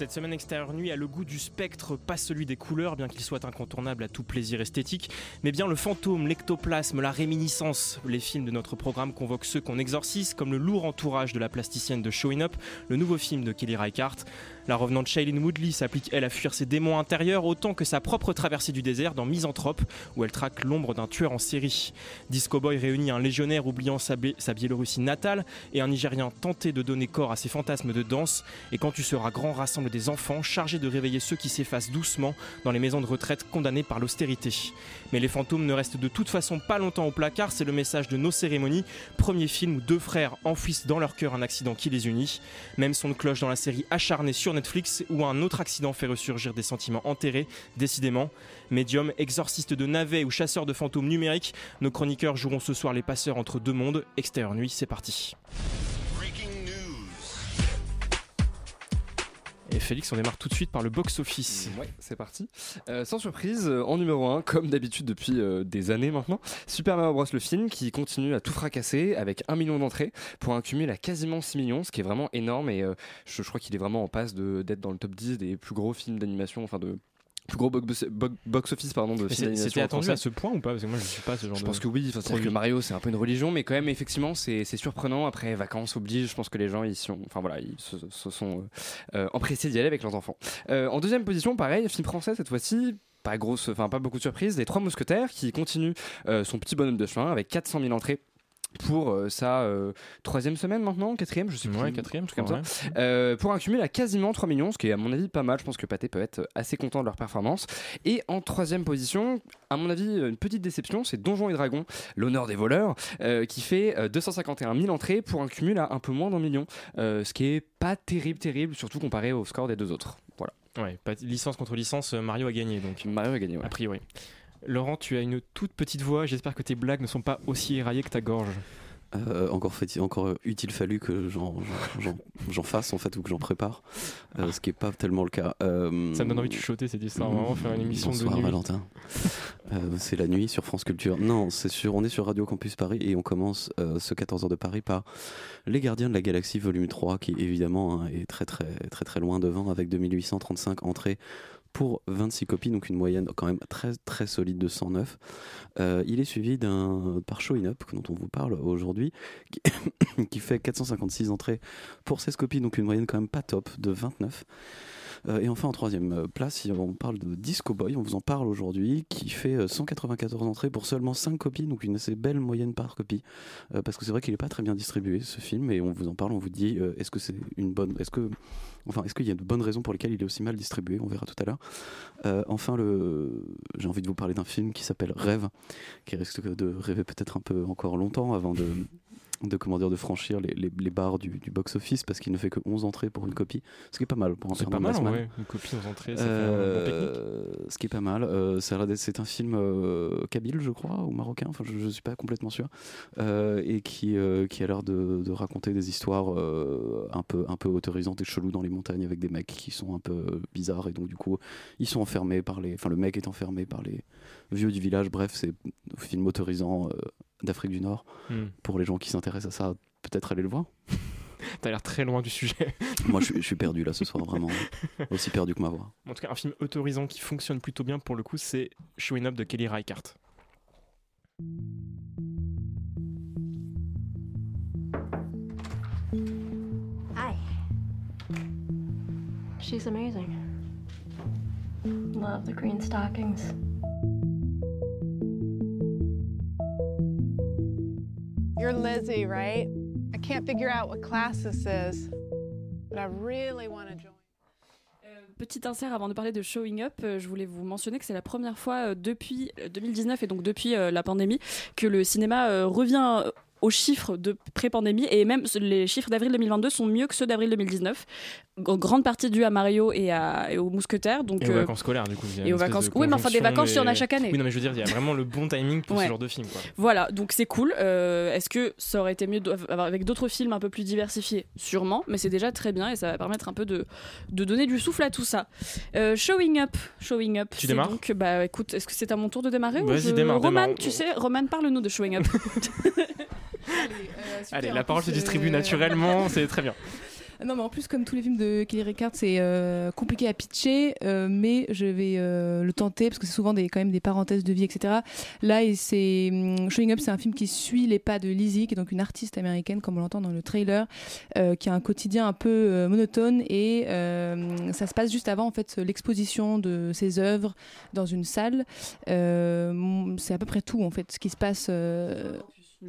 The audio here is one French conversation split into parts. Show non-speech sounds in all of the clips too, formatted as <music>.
Cette semaine extérieure nuit a le goût du spectre, pas celui des couleurs, bien qu'il soit incontournable à tout plaisir esthétique, mais bien le fantôme, l'ectoplasme, la réminiscence. Les films de notre programme convoquent ceux qu'on exorcise, comme le lourd entourage de la plasticienne de Showing Up, le nouveau film de Kelly Reichardt. La revenante Shailene Woodley s'applique, elle, à fuir ses démons intérieurs autant que sa propre traversée du désert dans Misanthrope, où elle traque l'ombre d'un tueur en série. Disco Boy réunit un légionnaire oubliant sa, Biélorussie natale et un Nigérien tenté de donner corps à ses fantasmes de danse. Et quand tu seras grand, rassemble des enfants chargés de réveiller ceux qui s'effacent doucement dans les maisons de retraite condamnées par l'austérité. Mais les fantômes ne restent de toute façon pas longtemps au placard, c'est le message de nos cérémonies. Premier film où deux frères enfouissent dans leur cœur un accident qui les unit. Même son de cloche dans la série Acharné sur Netflix, où un autre accident fait ressurgir des sentiments enterrés, décidément. Médium, exorciste de navets ou chasseur de fantômes numériques, nos chroniqueurs joueront ce soir les passeurs entre deux mondes. Extérieur nuit, c'est parti. Et Félix, on démarre tout de suite par le box-office. Ouais, c'est parti. Euh, sans surprise, euh, en numéro 1, comme d'habitude depuis euh, des années maintenant, Super Mario Bros. le film qui continue à tout fracasser avec 1 million d'entrées pour un cumul à quasiment 6 millions, ce qui est vraiment énorme et je, je crois qu'il est vraiment en passe d'être dans le top 10 des plus gros films d'animation, enfin de plus gros box- box- box-office pardon de c'est- C'était attendu à ce point ou pas? Parce que moi je suis pas ce genre Je de. pense que oui, enfin, produit. que Mario c'est un peu une religion, mais quand même effectivement c'est c'est surprenant. Après vacances oblige, je pense que les gens ils sont, enfin voilà, ils se, se sont euh, euh, empressés d'y aller avec leurs enfants. Euh, en deuxième position, pareil, film français cette fois-ci. Pas grosse, enfin pas beaucoup de surprises. Les Trois Mousquetaires qui continue euh, son petit bonhomme de chemin avec 400 000 entrées pour euh, sa euh, troisième semaine maintenant, quatrième, je sais plus. Ouais, quatrième, truc comme ça. ouais. Euh, pour un cumul à quasiment 3 millions, ce qui est à mon avis pas mal. Je pense que Pathé peut être assez content de leur performance. Et en troisième position, à mon avis, une petite déception, c'est Donjons et Dragons, l'honneur des voleurs, euh, qui fait euh, 251 000 entrées pour un cumul à un peu moins d'un million, ce qui est pas terrible, terrible, surtout comparé au score des deux autres. Voilà. Ouais, licence contre licence, Mario a gagné donc. Mario a gagné, ouais. A priori. Laurent, tu as une toute petite voix. J'espère que tes blagues ne sont pas aussi éraillées que ta gorge. Euh, encore, fait, encore eut-il fallu que j'en, fasse en fait ou que j'en prépare, euh, ce qui est pas tellement le cas. Euh, Ça me donne envie de chuchoter cette histoire. Vraiment faire une émission Bonsoir de nuit. Valentin. C'est la nuit sur France Culture. Non, c'est sûr. On est sur Radio Campus Paris et on commence ce 14h de Paris par Les Gardiens de la Galaxie volume 3 qui évidemment hein, est très très très très loin devant avec 2835 entrées pour 26 copies, donc une moyenne quand même très très solide de 109. Euh, il est suivi d'un par Showing Up dont on vous parle aujourd'hui qui <coughs> fait 456 entrées pour 16 copies, donc une moyenne quand même pas top de 29. Euh, et enfin en troisième euh, place, on parle de Disco Boy, on vous en parle aujourd'hui, qui fait euh, 194 entrées pour seulement 5 copies, donc une assez belle moyenne par copie. Euh, parce que c'est vrai qu'il n'est pas très bien distribué ce film, et on vous en parle, on vous dit euh, est-ce que c'est une bonne, est-ce que, enfin est-ce qu'il y a de bonnes raisons pour lesquelles il est aussi mal distribué, on verra tout à l'heure. Euh, enfin le, j'ai envie de vous parler d'un film qui s'appelle Rêve, qui risque de rêver peut-être un peu encore longtemps avant de de comment dire de franchir les, les, les barres du, du box-office parce qu'il ne fait que 11 entrées pour une copie ce qui est pas mal pour un C'est film pas mal, ouais. Une copie aux entrées, ça fait un bon. Euh, ce qui est pas mal. Euh, c'est un film euh, kabyle, je crois, ou marocain. Enfin, je, je suis pas complètement sûr. Euh, et qui, euh, qui a l'air de, de raconter des histoires euh, un peu, un peu autorisantes et cheloues dans les montagnes avec des mecs qui sont un peu bizarres et donc du coup ils sont enfermés par les. Enfin, le mec est enfermé par les vieux du village. Bref, c'est un film autorisant euh, d'Afrique du Nord. Hmm. Pour les gens qui s'intéressent à ça, peut-être aller le voir. <laughs> T'as l'air très loin du sujet. <laughs> Moi, je, suis- je suis perdu là ce soir, vraiment <laughs> aussi perdu que ma voix. En tout cas, un film autorisant qui fonctionne plutôt bien pour le coup, c'est Showing Up de Kelly Reichardt. Hi. She's amazing. love the green stockings. You're Lizzie, right? I can't figure out what class this is, but I really want to join. Petit insert avant de parler de Showing Up, euh, je voulais vous mentionner que c'est la première fois euh, depuis euh, 2019 et donc depuis euh, la pandémie que le cinéma euh, revient euh, aux chiffres de pré-pandémie et même les chiffres d'avril 2022 sont mieux que ceux d'avril 2019. En grande partie dû à Mario et, à, et aux mousquetaires. Donc, Et aux euh, vacances scolaires, du coup. et aux vacances. Oui, mais enfin, des vacances, il y en a chaque année. Oui, non, mais je veux dire, il y a <laughs> vraiment le bon timing pour Ouais. ce genre de film. Quoi. Voilà, donc c'est cool. Euh, Est-ce que ça aurait été mieux avec d'autres films un peu plus diversifiés? Sûrement, mais c'est déjà très bien et ça va permettre un peu de, de donner du souffle à tout ça. Euh, showing Up, Showing Up. Tu démarres donc, bah écoute, est-ce que c'est à mon tour de démarrer ou Vas-y, je- démarre, Roman, démarre. tu sais, Roman, parle-nous de Showing Up. <laughs> Allez, <laughs> la parole se distribue naturellement, c'est très bien. Non, mais en plus, comme tous les films de Kelly Reichardt, c'est euh, compliqué à pitcher, euh, mais je vais euh, le tenter parce que c'est souvent des, quand même des parenthèses de vie, etc. Là, et c'est hum, Showing Up, c'est un film qui suit les pas de Lizzie, qui est donc une artiste américaine, comme on l'entend dans le trailer, qui a un quotidien un peu monotone et ça se passe juste avant en fait l'exposition de ses œuvres dans une salle. Euh, c'est à peu près tout en fait ce qui se passe.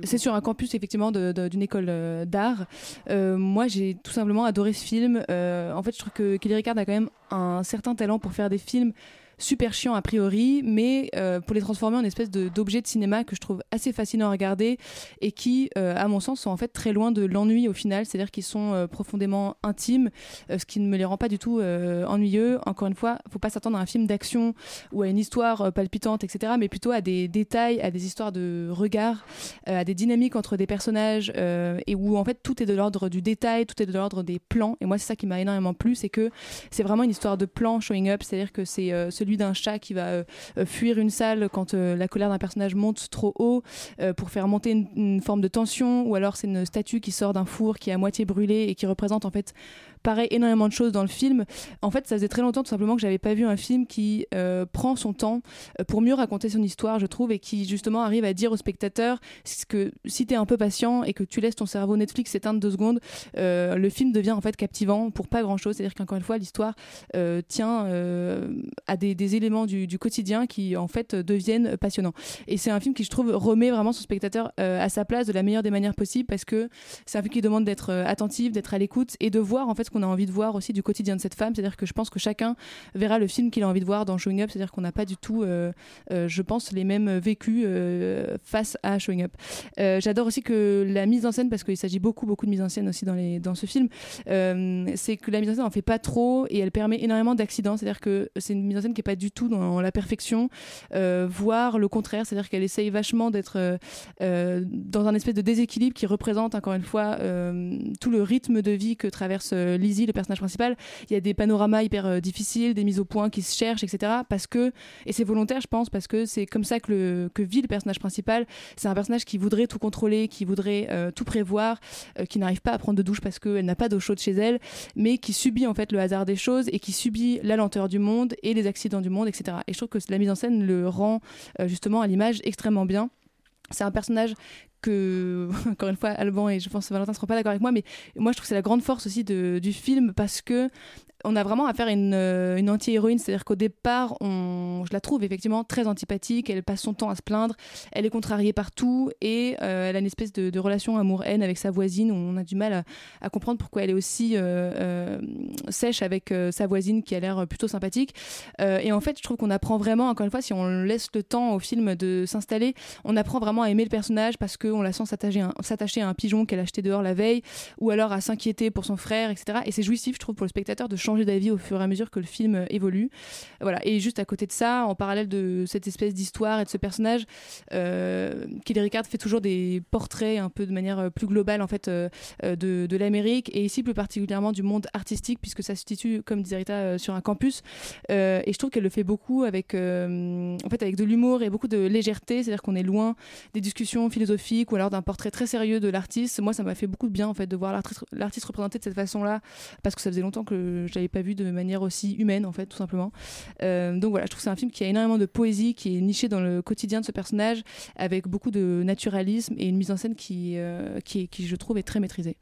C'est sur un campus effectivement d'une école euh, d'art. Euh, moi, j'ai tout simplement adoré ce film. Euh, en fait, je trouve que Kelly Reichardt a quand même un certain talent pour faire des films super chiants a priori, mais euh, pour les transformer en espèce de- d'objet de, cinéma que je trouve assez fascinant à regarder et qui, euh, à mon sens, sont en fait très loin de l'ennui au final, c'est-à-dire qu'ils sont euh, profondément intimes, ce qui ne me les rend pas du tout ennuyeux. Encore une fois, faut pas s'attendre à un film d'action ou à une histoire palpitante, etc., mais plutôt à des détails, à des histoires de regard, à des dynamiques entre des personnages et où en fait tout est de l'ordre du détail, tout est de l'ordre des plans. Et moi, c'est ça qui m'a énormément plu, c'est que c'est vraiment une histoire de plan showing up, c'est-à-dire que c'est euh, d'un chat qui va euh, euh, fuir une salle quand euh, la colère d'un personnage monte trop haut pour faire monter une, une forme de tension, ou alors c'est une statue qui sort d'un four qui est à moitié brûlée et qui représente en fait pareil énormément de choses dans le film. En fait, ça faisait très longtemps tout simplement que j'avais pas vu un film qui euh, prend son temps euh, pour mieux raconter son histoire, je trouve, et qui justement arrive à dire au spectateur que si tu es un peu patient et que tu laisses ton cerveau Netflix s'éteindre deux secondes, euh, le film devient en fait captivant pour pas grand chose. C'est-à-dire qu'encore une fois, l'histoire tient à des, éléments du, du quotidien qui en fait deviennent passionnants. Et c'est un film qui, je trouve, remet vraiment son spectateur à sa place de la meilleure des manières possibles parce que c'est un film qui demande d'être attentif, d'être à l'écoute et de voir en fait qu'on a envie de voir aussi du quotidien de cette femme. C'est-à-dire que je pense que chacun verra le film qu'il a envie de voir dans Showing Up. C'est-à-dire qu'on n'a pas du tout, euh, euh, je pense, les mêmes vécus euh, face à Showing Up. J'adore aussi que la mise en scène, parce qu'il s'agit beaucoup, beaucoup de mise en scène aussi dans, les, dans ce film, c'est que la mise en scène en fait pas trop et elle permet énormément d'accidents. C'est-à-dire que c'est une mise en scène qui est pas du tout dans la perfection, voire le contraire. C'est-à-dire qu'elle essaye vachement d'être dans un espèce de déséquilibre qui représente encore une fois tout le rythme de vie que traverse Lizzie, le personnage principal. Il y a des panoramas hyper euh, difficiles, des mises au point qui se cherchent, etc. Parce que, et c'est volontaire, je pense, parce que c'est comme ça que, que vit le personnage principal. C'est un personnage qui voudrait tout contrôler, qui voudrait euh, tout prévoir, euh, qui n'arrive pas à prendre de douche parce qu'elle n'a pas d'eau chaude chez elle, mais qui subit en fait le hasard des choses et qui subit la lenteur du monde et les accidents du monde, etc. Et je trouve que la mise en scène le rend justement à l'image extrêmement bien. C'est un personnage que, <laughs> encore une fois, Alban et je pense que Valentin ne seront pas d'accord avec moi, mais moi je trouve que c'est la grande force aussi du film parce que on a vraiment affaire à une, euh, une anti-héroïne, c'est-à-dire qu'au départ, je la trouve effectivement très antipathique, elle passe son temps à se plaindre, elle est contrariée partout et euh, elle a une espèce de, relation amour-haine avec sa voisine on a du mal à, comprendre pourquoi elle est aussi euh, sèche avec sa voisine qui a l'air plutôt sympathique. Et en fait, je trouve qu'on apprend vraiment, encore une fois, si on laisse le temps au film de s'installer, on apprend vraiment à aimer le personnage parce qu'on la sent s'attacher à, un- pigeon qu'elle a acheté dehors la veille ou alors à s'inquiéter pour son frère, etc. Et c'est jouissif, je trouve, pour le spectateur de changer d'avis au fur et à mesure que le film euh, évolue. Voilà. Et juste à côté de ça, en parallèle de cette espèce d'histoire et de ce personnage, euh, Kelly Ricard fait toujours des portraits un peu de manière euh, plus globale en fait euh, de, l'Amérique et ici plus particulièrement du monde artistique puisque ça se situe, comme disait Rita, sur un campus. Et je trouve qu'elle le fait beaucoup avec, en fait, avec de l'humour et beaucoup de légèreté, c'est-à-dire qu'on est loin des discussions philosophiques ou alors d'un portrait très sérieux de l'artiste. Moi, ça m'a fait beaucoup de bien en fait de voir l'artiste représenté de cette façon-là parce que ça faisait longtemps que je l'avais pas vu de manière aussi humaine en fait, tout simplement. Euh, donc voilà, je trouve que c'est un film qui a énormément de poésie, qui est niché dans le quotidien de ce personnage, avec beaucoup de naturalisme et une mise en scène qui, euh, qui, qui je trouve, est très maîtrisée.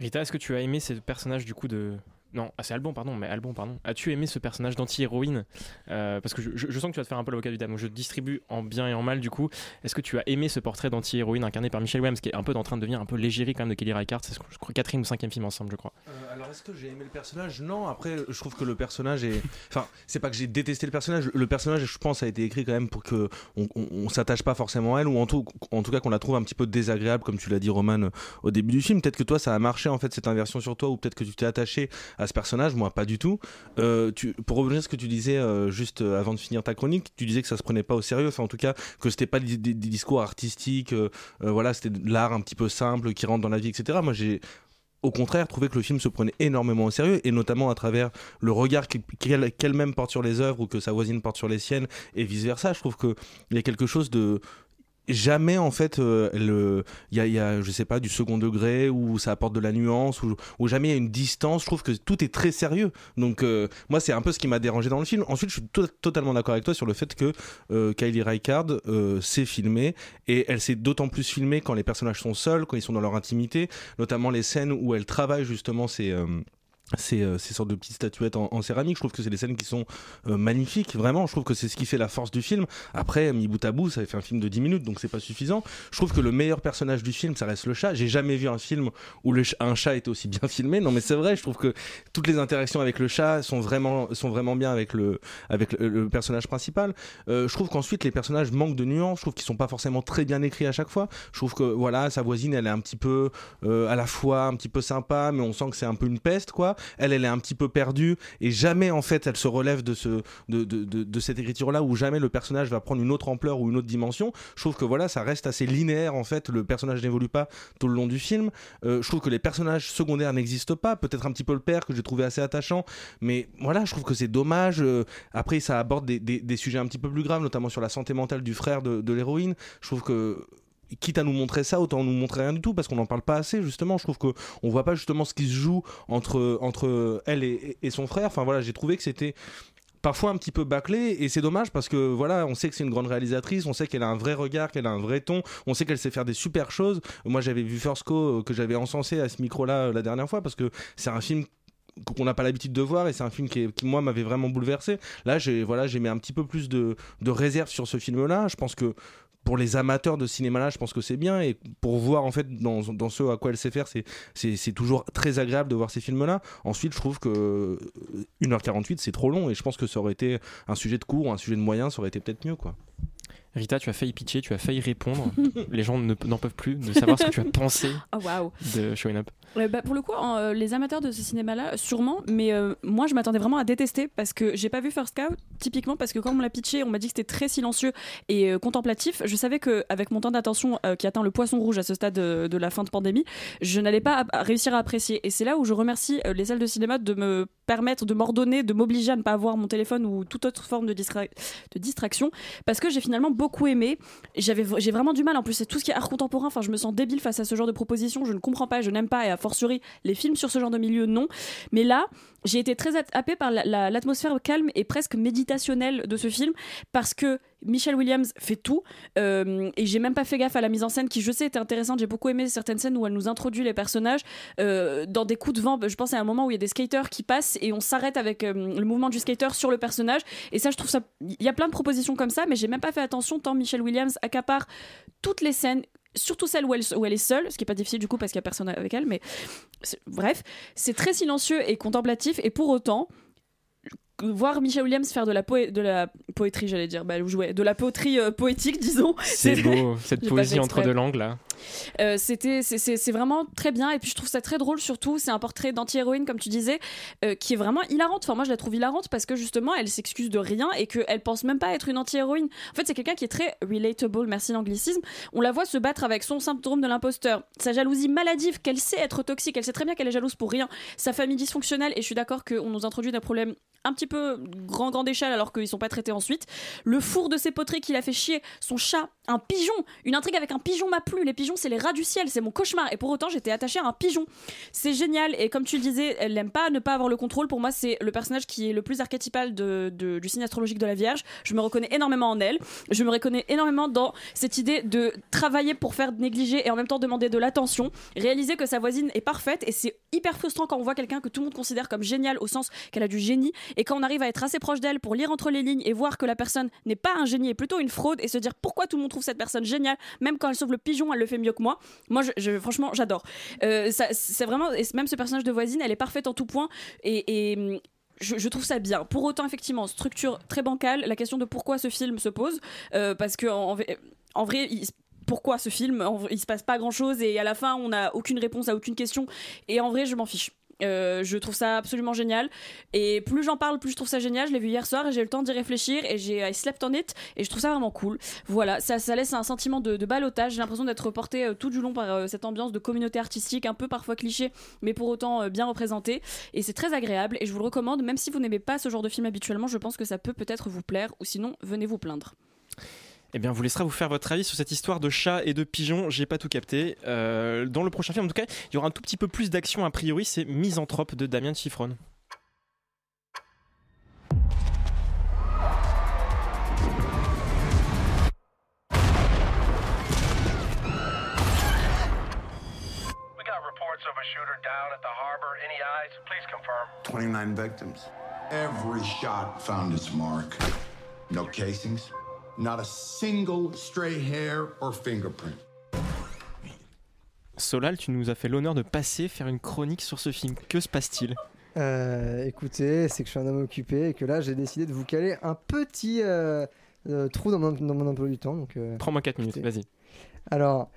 Rita, est-ce que tu as aimé ce personnage du coup de, Non, ah, c'est Albon, pardon, mais Albon, pardon. As-tu aimé ce personnage d'anti-héroïne? Euh, Parce que je, sens que tu vas te faire un peu l'avocat du donc Je distribue en bien et en mal, du coup. Est-ce que tu as aimé ce portrait d'anti-héroïne incarné par Michelle Williams, qui est un peu en train de devenir un peu l'égérie quand même de Kelly Reichardt? C'est, je crois, quatrième ou cinquième film ensemble, je crois. Euh, alors est-ce que j'ai aimé le personnage? Non, après je trouve que le personnage est... <laughs> Enfin, c'est pas que j'ai détesté le personnage, le personnage je pense a été écrit quand même pour que on s'attache pas forcément à elle, ou en tout, en tout cas qu'on la trouve un petit peu désagréable, comme tu l'as dit Roman euh, au début du film. Peut-être que toi ça a marché en fait cette inversion sur toi, ou peut-être que tu t'es attaché à ce personnage, moi pas du tout. Euh, pour revenir à ce que tu disais euh, juste euh, avant de finir ta chronique, tu disais que ça se prenait pas au sérieux, enfin en tout cas que c'était pas des, discours artistiques, voilà, c'était de l'art un petit peu simple qui rentre dans la vie, etc. Moi j'ai au contraire trouvé que le film se prenait énormément au sérieux et notamment à travers le regard qu'elle- qu'elle qu'elle-même porte sur les œuvres ou que sa voisine porte sur les siennes et vice versa je trouve que il y a quelque chose de jamais en fait euh, le il y a, y je sais pas du second degré où ça apporte de la nuance ou, jamais il y a une distance. Je trouve que tout est très sérieux. Donc euh, moi c'est un peu ce qui m'a dérangé dans le film. Ensuite je suis to- totalement d'accord avec toi sur le fait que euh, Kylie Reichardt s'est filmée et elle s'est d'autant plus filmée quand les personnages sont seuls quand ils sont dans leur intimité notamment les scènes où elle travaille justement ces ces, euh, ces sortes de petites statuettes en, en céramique. Je trouve que c'est des scènes qui sont euh, magnifiques, vraiment. Je trouve que c'est ce qui fait la force du film. Après, mis bout à bout, ça fait un film de 10 minutes, donc c'est pas suffisant. Je trouve que le meilleur personnage du film, ça reste le chat. J'ai jamais vu un film où le un chat était aussi bien <laughs> filmé. Non, mais c'est vrai, je trouve que toutes les interactions avec le chat sont vraiment, sont vraiment bien avec le, avec le, le personnage principal. Euh, je trouve qu'ensuite, les personnages manquent de nuances. Je trouve qu'ils sont pas forcément très bien écrits à chaque fois. Je trouve que, voilà, sa voisine, elle est un petit peu, euh, à la fois un petit peu sympa, mais on sent que c'est un peu une peste, quoi. Elle, elle est un petit peu perdue et jamais, en fait, elle se relève de ce, de, de, de, cette écriture-là où jamais le personnage va prendre une autre ampleur ou une autre dimension. Je trouve que, voilà, ça reste assez linéaire, en fait. Le personnage n'évolue pas tout le long du film. Euh, je trouve que les personnages secondaires n'existent pas. Peut-être un petit peu le père que j'ai trouvé assez attachant, mais voilà, je trouve que c'est dommage. Euh, après, ça aborde des, des, des sujets un petit peu plus graves, notamment sur la santé mentale du frère de, de l'héroïne. Je trouve que quitte à nous montrer ça, autant nous montrer rien du tout parce qu'on n'en parle pas assez justement. Je trouve que on voit pas justement ce qui se joue entre entre elle et, son frère. Enfin voilà, j'ai trouvé que c'était parfois un petit peu bâclé et c'est dommage parce que voilà on sait que c'est une grande réalisatrice on sait qu'elle a un vrai regard qu'elle a un vrai ton on sait qu'elle sait faire des super choses moi j'avais vu First Co euh, que j'avais encensé à ce micro là la dernière fois parce que c'est un film qu'on n'a pas l'habitude de voir et c'est un film qui, qui, moi m'avait vraiment bouleversé là j'ai voilà j'ai mis un petit peu plus de, de réserve sur ce film là je pense que pour les amateurs de cinéma là je pense que c'est bien. Et pour voir en fait dans, dans ce à quoi elle sait faire c'est c'est c'est toujours très agréable de voir ces films là ensuite je trouve que euh, 1h48 c'est trop long. Et je pense que ça aurait été un sujet de cours un sujet de moyen ça aurait été peut-être mieux quoi. Rita, tu as failli pitcher, tu as failli répondre. <laughs> Les gens ne- n'en peuvent plus de savoir ce que tu as pensé Oh waouh. de Showing Up. Euh, bah, pour le coup, euh, les amateurs de ce cinéma-là, sûrement, mais euh, moi je m'attendais vraiment à détester parce que j'ai pas vu First Cow, typiquement parce que quand on l'a pitché, on m'a dit que c'était très silencieux et contemplatif. Je savais qu'avec mon temps d'attention qui atteint le poisson rouge à ce stade de, la fin de pandémie, je n'allais pas réussir à apprécier. Et c'est là où je remercie les salles de cinéma de me permettre, de m'ordonner, de m'obliger à ne pas avoir mon téléphone ou toute autre forme de, distra- de distraction parce que j'ai finalement beaucoup aimé. J'ai vraiment du mal. En plus, c'est tout ce qui est art contemporain. Enfin, je me sens débile face à ce genre de propositions. Je ne comprends pas, je n'aime pas, fortiori les films sur ce genre de milieu, non. Mais là, j'ai été très happée par la- la- l'atmosphère calme et presque méditationnelle de ce film parce que Michelle Williams fait tout euh, et j'ai même pas fait gaffe à la mise en scène qui je sais était intéressante. J'ai beaucoup aimé certaines scènes où elle nous introduit les personnages euh, dans des coups de vent. Je pense à un moment où il y a des skaters qui passent et on s'arrête avec euh, le mouvement du skater sur le personnage. Et ça je trouve ça il y a plein de propositions comme ça mais j'ai même pas fait attention tant Michelle Williams accapare toutes les scènes surtout celle où elle, où elle est seule, ce qui est pas difficile du coup parce qu'il y a personne avec elle, mais bref, c'est très silencieux et contemplatif et pour autant voir Michelle Williams faire de la, poé- de la poétrie, j'allais dire, bah, de la poétrie euh, poétique, <laughs> disons. C'est beau, cette <laughs> poésie entre deux langues là. Euh, c'était c'est- vraiment très bien. Et puis je trouve ça très drôle surtout. C'est un portrait d'anti-héroïne comme tu disais euh, qui est vraiment hilarante. Enfin moi je la trouve hilarante parce que justement elle s'excuse de rien et qu'elle pense même pas être une anti-héroïne. En fait c'est quelqu'un qui est très relatable. Merci l'anglicisme. On la voit se battre avec son syndrome de l'imposteur sa jalousie maladive qu'elle sait être toxique. Elle sait très bien qu'elle est jalouse pour rien. Sa famille dysfonctionnelle. Et je suis d'accord qu'on nous introduit des problèmes un petit peu grand grande échelle alors qu'ils sont pas traités ensuite le four de ses poteries qui l'a fait chier son chat un pigeon une intrigue avec un pigeon m'a plu les pigeons c'est les rats du ciel, c'est mon cauchemar. Et pour autant, j'étais attachée à un pigeon. C'est génial. Et comme tu le disais, elle n'aime pas ne pas avoir le contrôle. Pour moi, c'est le personnage qui est le plus archétypal de- du signe astrologique de la Vierge. Je me reconnais énormément en elle. Je me reconnais énormément dans cette idée de travailler pour faire négliger et en même temps demander de l'attention. Réaliser que sa voisine est parfaite. Et c'est hyper frustrant quand on voit quelqu'un que tout le monde considère comme génial au sens qu'elle a du génie. Et quand on arrive à être assez proche d'elle pour lire entre les lignes et voir que la personne n'est pas un génie et plutôt une fraude et se dire pourquoi tout le monde trouve cette personne géniale, même quand elle sauve le pigeon, elle le fait mieux que moi. Moi, franchement, j'adore. Euh, c'est vraiment, et même ce personnage de voisine, elle est parfaite en tout point et. je, trouve ça bien. Pour autant, effectivement, structure très bancale. La question de pourquoi ce film se pose, euh, parce que en, vrai- pourquoi ce film Il se passe pas grand chose et à la fin, on n'a aucune réponse à aucune question. Et en vrai, je m'en fiche. Euh, je trouve ça absolument génial. Et plus j'en parle plus je trouve ça génial. Je l'ai vu hier soir et j'ai eu le temps d'y réfléchir et j'ai slept on it et je trouve ça vraiment cool. Voilà ça, ça laisse un sentiment de, ballottage. J'ai l'impression d'être porté euh, tout du long par euh, cette ambiance de communauté artistique un peu parfois cliché mais pour autant bien représentée. Et c'est très agréable et je vous le recommande. Même si vous n'aimez pas ce genre de film habituellement je pense que ça peut peut-être vous plaire ou sinon venez vous plaindre Eh bien, on vous laissera vous faire votre avis sur cette histoire de chat et de pigeon. J'ai pas tout capté. Euh, dans le prochain film, en tout cas, il y aura un tout petit peu plus d'action a priori. C'est Misanthrope de Damien Chiffron. Of a shooter down at the harbor. Any eyes? Please confirm. 29 victims. Every shot found its mark. No casings? Not a single stray hair or fingerprint. Solal, tu nous as fait l'honneur de passer faire une chronique sur ce film. Que se passe-t-il? Euh, écoutez, c'est que je suis un homme occupé et que là j'ai décidé de vous caler un petit euh, euh, trou dans mon, dans mon emploi du temps. Donc, euh, Prends-moi 4 minutes, vas-y. Alors,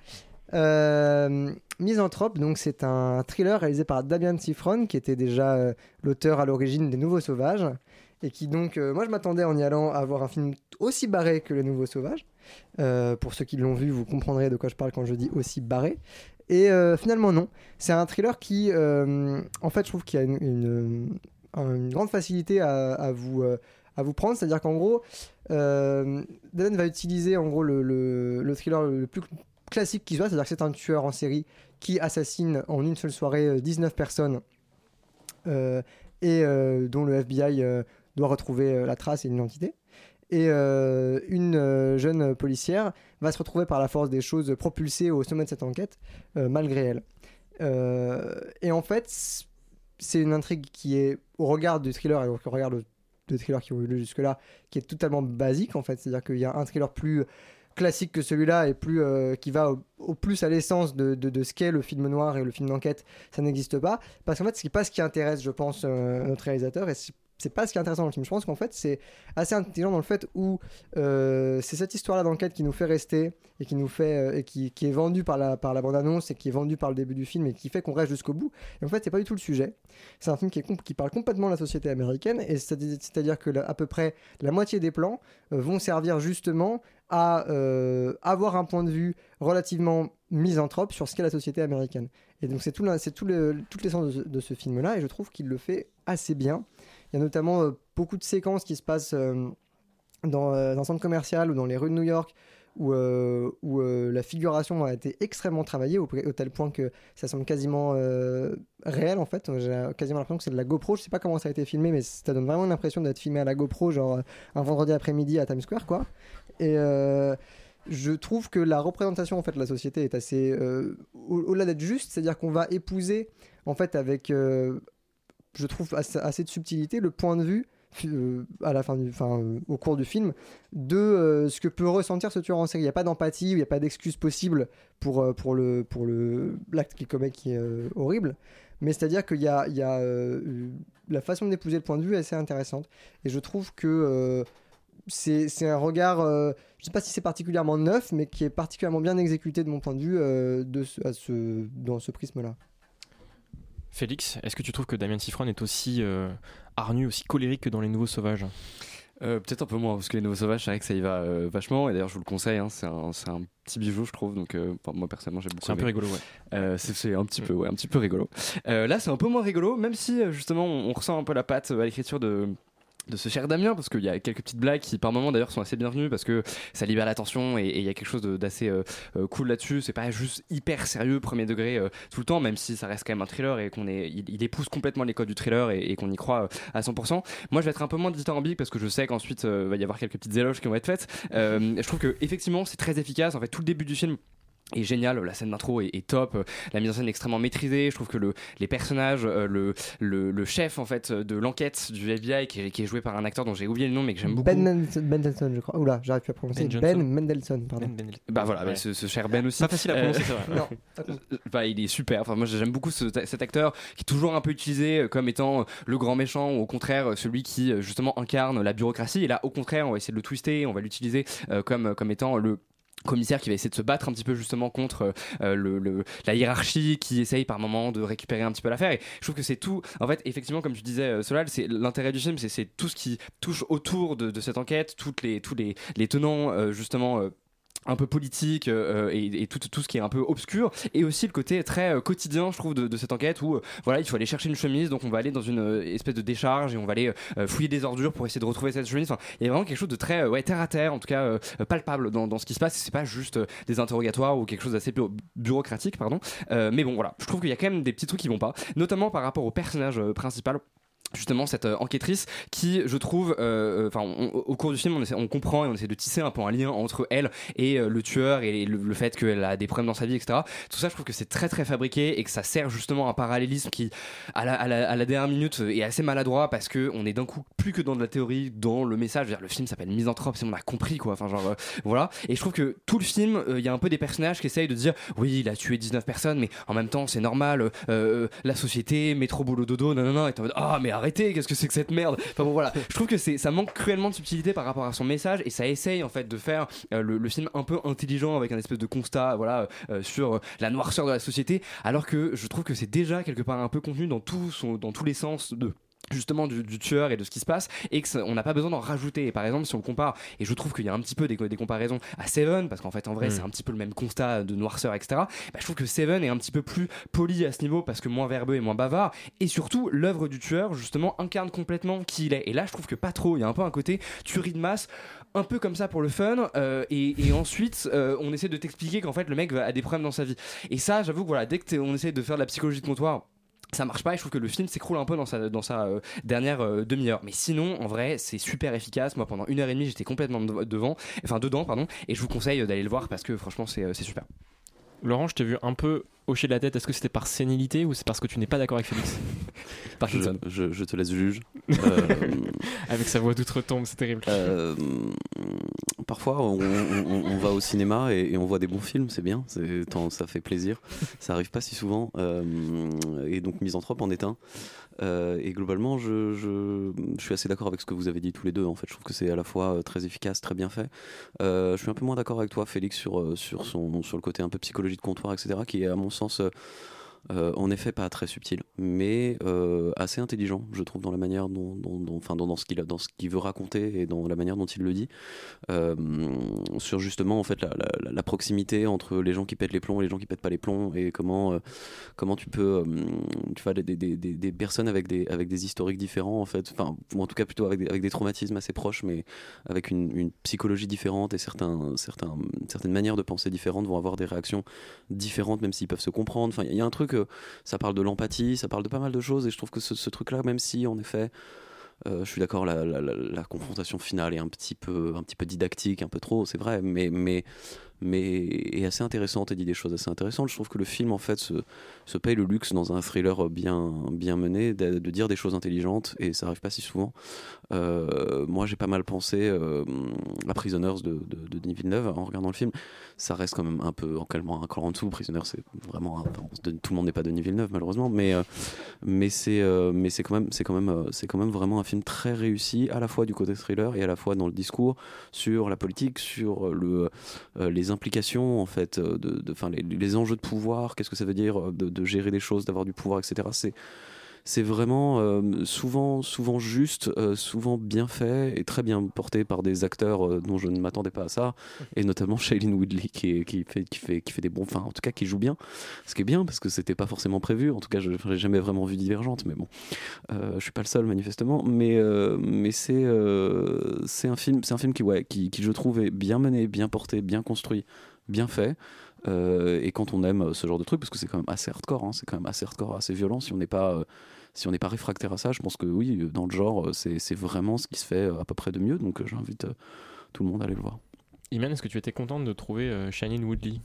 euh, Misanthrope, donc c'est un thriller réalisé par Damien Sifron, qui était déjà euh, l'auteur à l'origine des Nouveaux Sauvages, et qui donc, euh, moi je m'attendais en y allant à voir un film aussi barré que Les Nouveaux Sauvages. Euh, pour ceux qui l'ont vu, vous comprendrez de quoi je parle quand je dis aussi barré. Et euh, finalement non, c'est un thriller qui, en fait, je trouve qu'il y a une, grande facilité à, vous, à vous prendre, c'est-à-dire qu'en gros, euh, Damien va utiliser en gros le, le- le thriller le plus classique qui soit, c'est-à-dire que c'est un tueur en série qui assassine en une seule soirée euh, 19 personnes et dont le FBI doit retrouver euh, la trace et l'identité. Et euh, une euh, jeune policière va se retrouver par la force des choses propulsée au sommet de cette enquête, malgré elle. Et en fait, c'est une intrigue qui est, au regard du thriller et au regard de, de thrillers qui ont eu lieu jusque-là, qui est totalement basique en fait. C'est-à-dire qu'il y a un thriller plus classique que celui-là et plus qui va au, plus à l'essence de, ce qu'est le film noir et le film d'enquête, ça n'existe pas. Parce qu'en fait, c'est pas ce qui intéresse, je pense, notre réalisateur et c'est c'est pas ce qui est intéressant dans le film. Je pense qu'en fait, c'est assez intelligent dans le fait où euh, c'est cette histoire-là d'enquête qui nous fait rester et qui nous fait euh, et qui, est vendue par la par la bande-annonce et qui est vendue par le début du film et qui fait qu'on reste jusqu'au bout. Et en fait, c'est pas du tout le sujet. C'est un film qui, parle complètement de la société américaine et c'est- c'est-à-dire que à peu près la moitié des plans euh, vont servir justement à avoir un point de vue relativement misanthrope sur ce qu'est la société américaine. Et donc c'est tout, c'est tout le, toute l'essence de, ce- de ce film-là et je trouve qu'il le fait assez bien. Il y a notamment euh, beaucoup de séquences qui se passent euh, dans, euh, dans un centre commercial ou dans les rues de New York où, la figuration a été extrêmement travaillée au, tel point que ça semble quasiment réel en fait. J'ai quasiment l'impression que c'est de la GoPro. Je sais pas comment ça a été filmé, mais ça donne vraiment l'impression d'être filmé à la GoPro, genre un vendredi après-midi à Times Square quoi. Et je trouve que la représentation en fait de la société est assez au- au-delà d'être juste, c'est-à-dire qu'on va épouser en fait avec je trouve assez, de subtilité le point de vue euh, à la fin euh, au cours du film de euh, ce que peut ressentir ce tueur en série. Il n'y a pas d'empathie, il n'y a pas d'excuse possible pour, le l'acte qu'il commet qui est horrible. Mais c'est-à-dire qu'il y a, la façon d'épouser le point de vue est assez intéressante. Et je trouve que c'est un regard, je ne sais pas si c'est particulièrement neuf, mais qui est particulièrement bien exécuté de mon point de vue à ce, dans ce prisme-là. Félix, est-ce que tu trouves que Damien Sifron est aussi euh, hargnu, aussi colérique que dans Les Nouveaux Sauvages? Euh, Peut-être un peu moins, parce que les Nouveaux Sauvages, c'est vrai que ça y va euh, vachement. Et d'ailleurs, je vous le conseille, hein, c'est un, un petit bijou, je trouve. Donc, euh, enfin, moi, personnellement, j'ai beaucoup C'est un peu rigolo, ouais. C'est un petit peu, ouais, un petit peu rigolo. Là, c'est un peu moins rigolo, même si, justement, on, on ressent un peu la patte à l'écriture de de ce cher Damien parce qu'il y a quelques petites blagues qui par moments d'ailleurs sont assez bienvenues parce que ça libère l'attention et il y a quelque chose d'assez euh, euh, cool là-dessus. C'est pas juste hyper sérieux premier degré euh, tout le temps même si ça reste quand même un thriller et qu'on est il, il épouse complètement les codes du thriller et, qu'on y croit à 100% moi je vais être un peu moins dithyrambique parce que je sais qu'ensuite euh, va y avoir quelques petites éloges qui vont être faites. Je trouve que effectivement c'est très efficace. En fait tout le début du film est génial, la scène d'intro est, est top, euh, la mise en scène est extrêmement maîtrisée, je trouve que le, les personnages, euh, le, le, le chef en fait de l'enquête du FBI qui est, qui est joué par un acteur dont j'ai oublié le nom mais que j'aime beaucoup. Ben Mendelsohn, Mendelssohn, je crois. Oula, j'arrive plus à prononcer. Ben Ben, Johnson. Mendelssohn, pardon. Bah voilà, bah, Ouais. ce, ce cher Ben aussi. Pas facile à prononcer, c'est vrai. <laughs> Non. Euh, bah, il est super. Enfin, moi, j'aime beaucoup ce- cet acteur qui est toujours un peu utilisé euh, comme étant euh, le grand méchant ou au contraire euh, celui qui euh, justement incarne la bureaucratie. Et là, au contraire, on va essayer de le twister, on va l'utiliser euh, comme, comme étant le commissaire qui va essayer de se battre un petit peu justement contre euh, le, le- la hiérarchie qui essaye par moment de récupérer un petit peu l'affaire. Et je trouve que c'est tout en fait effectivement comme tu disais euh, Solal c'est l'intérêt du film c'est tout ce qui touche autour de, cette enquête toutes les tous les, tenants euh, justement euh, un peu politique euh, et, et tout, ce qui est un peu obscur et aussi le côté très euh, quotidien je trouve de, cette enquête où euh, voilà il faut aller chercher une chemise donc on va aller dans une euh, espèce de décharge et on va aller euh, fouiller des ordures pour essayer de retrouver cette chemise. Il y a vraiment quelque chose de très euh, terre à terre en tout cas euh, palpable dans, ce qui se passe. C'est pas juste euh, des interrogatoires ou quelque chose d'assez bu- bureaucratique pardon. Euh, mais bon voilà. Je trouve qu'il y a quand même des petits trucs qui vont pas notamment par rapport au personnage euh, principal justement cette euh, enquêtrice qui je trouve euh, enfin on- au cours du film on, essaie- on comprend et on essaie de tisser un peu un lien entre elle et euh, le tueur et le, fait qu'elle a des problèmes dans sa vie etc tout ça je trouve que c'est très très fabriqué et que ça sert justement un parallélisme qui à la, dernière minute est assez maladroit parce que on est d'un coup plus que dans de la théorie dans le message. Le film s'appelle Misanthrope c'est on a compris quoi. Enfin genre euh, voilà. Et je trouve que tout le film euh, il y a un peu des personnages qui essayent de dire oui il a tué 19 personnes mais en même temps c'est normal euh, euh, la société métro boulot dodo non non non et ah mais arrêtez qu'est-ce que c'est que cette merde? Enfin bon voilà. Je trouve que ça manque cruellement de subtilité par rapport à son message et ça essaye en fait de faire euh, le, film un peu intelligent avec un espèce de constat voilà euh, sur euh, la noirceur de la société. Alors que je trouve que c'est déjà quelque part un peu contenu dans dans tous les sens de justement du, du tueur et de ce qui se passe et que ça- on n'a pas besoin d'en rajouter. Et par exemple si on compare et je trouve qu'il y a un petit peu des, des comparaisons à Seven parce qu'en fait en vrai Mm. c'est un petit peu le même constat de noirceur etc bah, je trouve que Seven est un petit peu plus poli à ce niveau parce que moins verbeux et moins bavard. Et surtout l'œuvre du tueur justement incarne complètement qui il est. Et là je trouve que pas trop. Il y a un peu un côté tuerie de masse un peu comme ça pour le fun euh, et, et ensuite euh, on essaie de t'expliquer qu'en fait le mec a des problèmes dans sa vie. Et ça j'avoue que voilà dès que on essaie de faire de la psychologie de comptoir ça marche pas et je trouve que le film s'écroule un peu dans sa, euh, dernière euh, demi-heure. Mais sinon en vrai c'est super efficace. Moi pendant une heure et demie j'étais complètement de- devant enfin dedans pardon et je vous conseille d'aller le voir parce que franchement c'est euh, c'est super Laurent, je t'ai vu un peu hocher de la tête. Est-ce que c'était par sénilité ou c'est parce que tu n'es pas d'accord avec Félix <laughs> je, je- je te laisse juge. Euh, <laughs> Avec sa voix d'outre-tombe, c'est terrible. Euh, parfois, on, on- on va au cinéma et, et on voit des bons films, c'est bien, tant- ça fait plaisir. Ça arrive pas si souvent. euh, et donc, Misanthrope en est un. Euh, et globalement, je, suis assez d'accord avec ce que vous avez dit tous les deux. En fait, je trouve que c'est à la fois euh, très efficace, très bien fait. Euh, je suis un peu moins d'accord avec toi, Félix, sur, sur le côté un peu psychologie de comptoir, etc., qui est, à mon sens, euh, en effet pas très subtil, mais euh, assez intelligent, je trouve, dans la manière dont, dont- enfin, dans, ce qu'il veut raconter et dans la manière dont il le dit, Euh, sur justement en fait la, proximité entre les gens qui pètent les plombs et les gens qui pètent pas les plombs et comment comment tu peux, tu vois, des, des, des, des personnes avec des avec des historiques différents en fait, enfin ou en tout cas plutôt avec des, avec des traumatismes assez proches, mais avec une, une psychologie différente et certains certains certaines manières de penser différentes vont avoir des réactions différentes même s'ils peuvent se comprendre. Enfin, il y a un truc, euh, ça parle de l'empathie, ça parle de pas mal de choses et je trouve que ce, truc-là, même si en effet, euh, je suis d'accord, la, confrontation finale est un petit peu, un petit peu didactique, un peu trop, c'est vrai, mais, mais, mais est assez intéressante et dit des choses assez intéressantes. Je trouve que le film, en fait, se, se paye le luxe dans un thriller bien, bien mené de, de dire des choses intelligentes et ça arrive pas si souvent. Euh, moi, j'ai pas mal pensé euh, à Prisoners de, de, de Denis Villeneuve en regardant le film. Ça reste quand même un peu en calmant un cran en dessous. Prisoners, c'est vraiment tout le monde n'est pas Denis Villeneuve malheureusement, mais c'est quand même vraiment un film très réussi à la fois du côté thriller et à la fois dans le discours sur la politique, sur euh, les implications en fait euh, les, enjeux de pouvoir, qu'est-ce que ça veut dire de, de gérer des choses, d'avoir du pouvoir, etc. C'est c'est vraiment euh, souvent, souvent juste, euh, souvent bien fait et très bien porté par des acteurs euh, dont je ne m'attendais pas à ça, et notamment Shailene Woodley qui, qui, fait, qui, fait, qui fait des bons, enfin en tout cas qui joue bien, ce qui est bien parce que c'était pas forcément prévu. En tout cas, je n'ai jamais vraiment vu Divergente, mais bon, je suis pas le seul manifestement. Mais, mais c'est c'est un film, un film qui, ouais, qui, qui je trouve est bien mené, bien porté, bien construit, bien fait. Et quand on aime ce genre de truc, parce que c'est quand même assez hardcore, hein, c'est quand même assez hardcore, assez violent, si on n'est pas, si on n'est pas réfractaire à ça, je pense que oui, dans le genre, euh, c'est vraiment ce qui se fait euh, à peu près de mieux. Donc euh, j'invite tout le monde à aller le voir. Iman, est-ce que tu étais contente de trouver euh, Shailene Woodley?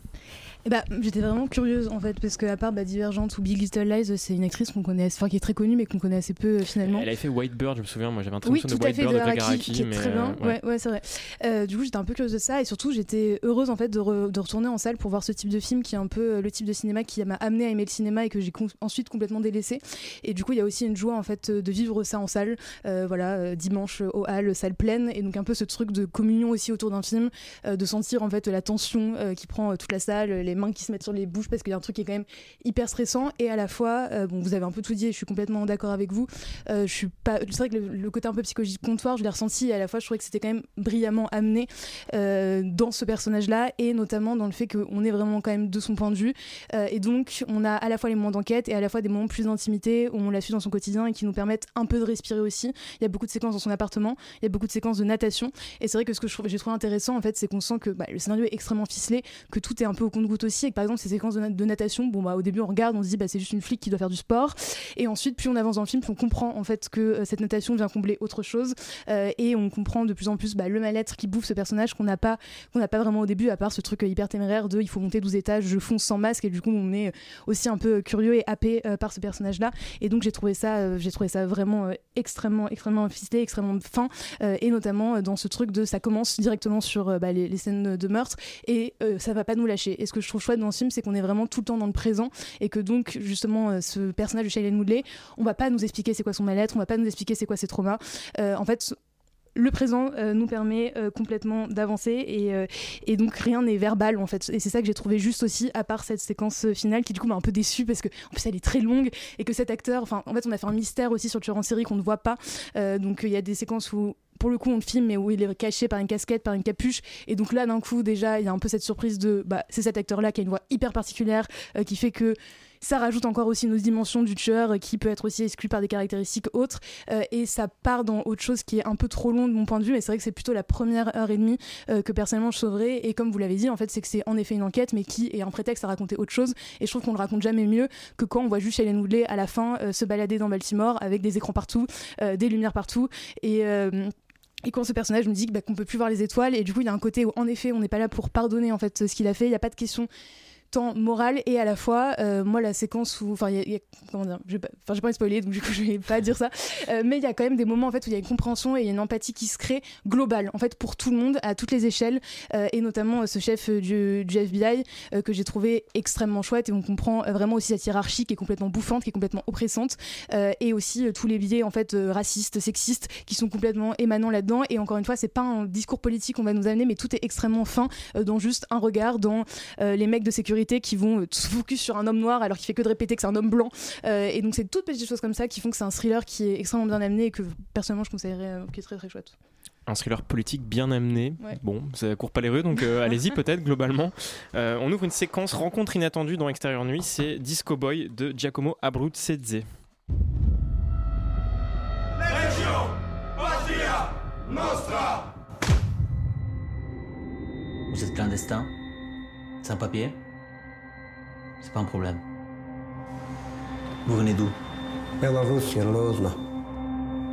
Eh bah, j'étais vraiment curieuse en fait parce que à part bah, Divergente ou Big Little Lies, c'est une actrice qu'on connaît, enfin qui est très connue mais qu'on connaît assez peu euh, finalement. Elle avait fait White Bird, je me souviens, moi j'avais un Oui, traduction tout de White Bird de Greg Araki, Araki, qui est mais très bien. euh, Ouais, ouais, c'est vrai. Euh, du coup, j'étais un peu curieuse de ça et surtout, j'étais heureuse en fait de, re- de retourner en salle pour voir ce type de film qui est un peu le type de cinéma qui m'a amené à aimer le cinéma et que j'ai ensuite complètement délaissé. Et du coup, il y a aussi une joie en fait de vivre ça en salle. Voilà, dimanche au hall, salle pleine et donc un peu ce truc de communion aussi autour d'un film, de sentir en fait la tension euh, qui prend euh, toute la salle, les mains qui se mettent sur les bouches parce qu'il y a un truc qui est quand même hyper stressant et à la fois, euh, bon, vous avez un peu tout dit et je suis complètement d'accord avec vous. Euh, je suis pas, c'est vrai que le, côté un peu psychologique comptoir, je l'ai ressenti et à la fois je trouvais que c'était quand même brillamment amené euh, dans ce personnage-là et notamment dans le fait qu'on est vraiment quand même de son point de vue Euh, et donc on a à la fois les moments d'enquête et à la fois des moments plus d'intimité où on la suit dans son quotidien et qui nous permettent un peu de respirer aussi. Il y a beaucoup de séquences dans son appartement, il y a beaucoup de séquences de natation et c'est vrai que ce que j'ai trouvé intéressant en fait, c'est qu'on sent que bah, le scénario est extrêmement ficelé, que tout est un peu au compte-goutte aussi et que par exemple ces séquences de, na- de natation, bon bah au début on regarde, on se dit bah c'est juste une flic qui doit faire du sport et ensuite plus on avance dans le film, plus on comprend en fait que euh, cette natation vient combler autre chose euh, et on comprend de plus en plus bah, le mal-être qui bouffe ce personnage qu'on n'a pas qu'on pas vraiment au début à part ce truc euh, hyper téméraire de il faut monter 12 étages, je fonce sans masque et du coup on est aussi un peu curieux et happé par ce personnage là et donc j'ai trouvé ça trouvé ça vraiment extrêmement extrêmement ficelé, extrêmement fin et notamment dans ce truc de ça commence directement sur bah, les, scènes de meurtre et euh, ça va pas nous lâcher. Et ce que je trouve chouette dans ce film, c'est qu'on est vraiment tout le temps dans le présent et que donc justement euh, ce personnage de Shailene Woodley, on va pas nous expliquer c'est quoi son mal-être, on va pas nous expliquer c'est quoi ses traumas. Euh, en fait le présent nous permet complètement d'avancer et, et donc rien n'est verbal en fait et c'est ça que j'ai trouvé juste aussi à part cette séquence finale qui du coup m'a un peu déçue parce que en plus elle est très longue et que cet acteur enfin en fait on a fait un mystère aussi sur le tueur en série qu'on ne voit pas donc il y a des séquences où pour le coup on le filme mais où il est caché par une casquette par une capuche. Et donc là d'un coup déjà il y a un peu cette surprise de bah c'est cet acteur là qui a une voix hyper particulière euh, qui fait que ça rajoute encore aussi une autre dimension du tueur euh, qui peut être aussi exclu par des caractéristiques autres. Euh, et ça part dans autre chose qui est un peu trop long de mon point de vue mais c'est vrai que c'est plutôt la première heure et demie que personnellement je sauverais et comme vous l'avez dit en fait c'est que c'est en effet une enquête mais qui est un prétexte à raconter autre chose. Et je trouve qu'on le raconte jamais mieux que quand on voit juste Shailene Woodley à la fin se balader dans Baltimore avec des écrans partout des lumières partout. Et et quand ce personnage me dit que, bah, qu'on peut plus voir les étoiles, et du coup il a un côté où en effet on n'est pas là pour pardonner en fait ce qu'il a fait, il n'y a pas de question tant morale et à la fois euh, moi la séquence où enfin il y a- comment dire je vais pas- pas spoiler donc du coup <laughs> je vais pas dire ça. Euh, mais il y a quand même des moments en fait où il y a une compréhension et une empathie qui se crée globale en fait pour tout le monde à toutes les échelles euh, et notamment ce chef du, FBI que j'ai trouvé extrêmement chouette et on comprend vraiment aussi cette hiérarchie qui est complètement bouffante qui est complètement oppressante et aussi tous les biais en fait racistes sexistes qui sont complètement émanants là-dedans et encore une fois c'est pas un discours politique qu'on va nous amener mais tout est extrêmement fin dans juste un regard dans les mecs de sécurité qui vont euh, se focus sur un homme noir alors qu'il fait que de répéter que c'est un homme blanc Euh, et donc c'est toutes petites choses comme ça qui font que c'est un thriller qui est extrêmement bien amené et que personnellement je conseillerais euh, qui est très très chouette Un thriller politique bien amené. Ouais. Bon, ça court pas les rues, donc euh, allez-y <laughs> peut-être globalement. Euh, on ouvre une séquence rencontre inattendue dans Extérieur Nuit, c'est Disco Boy de Giacomo Abruzzese. Vous êtes clandestin? Sans papier? C'est pas un problème. Vous venez d'où?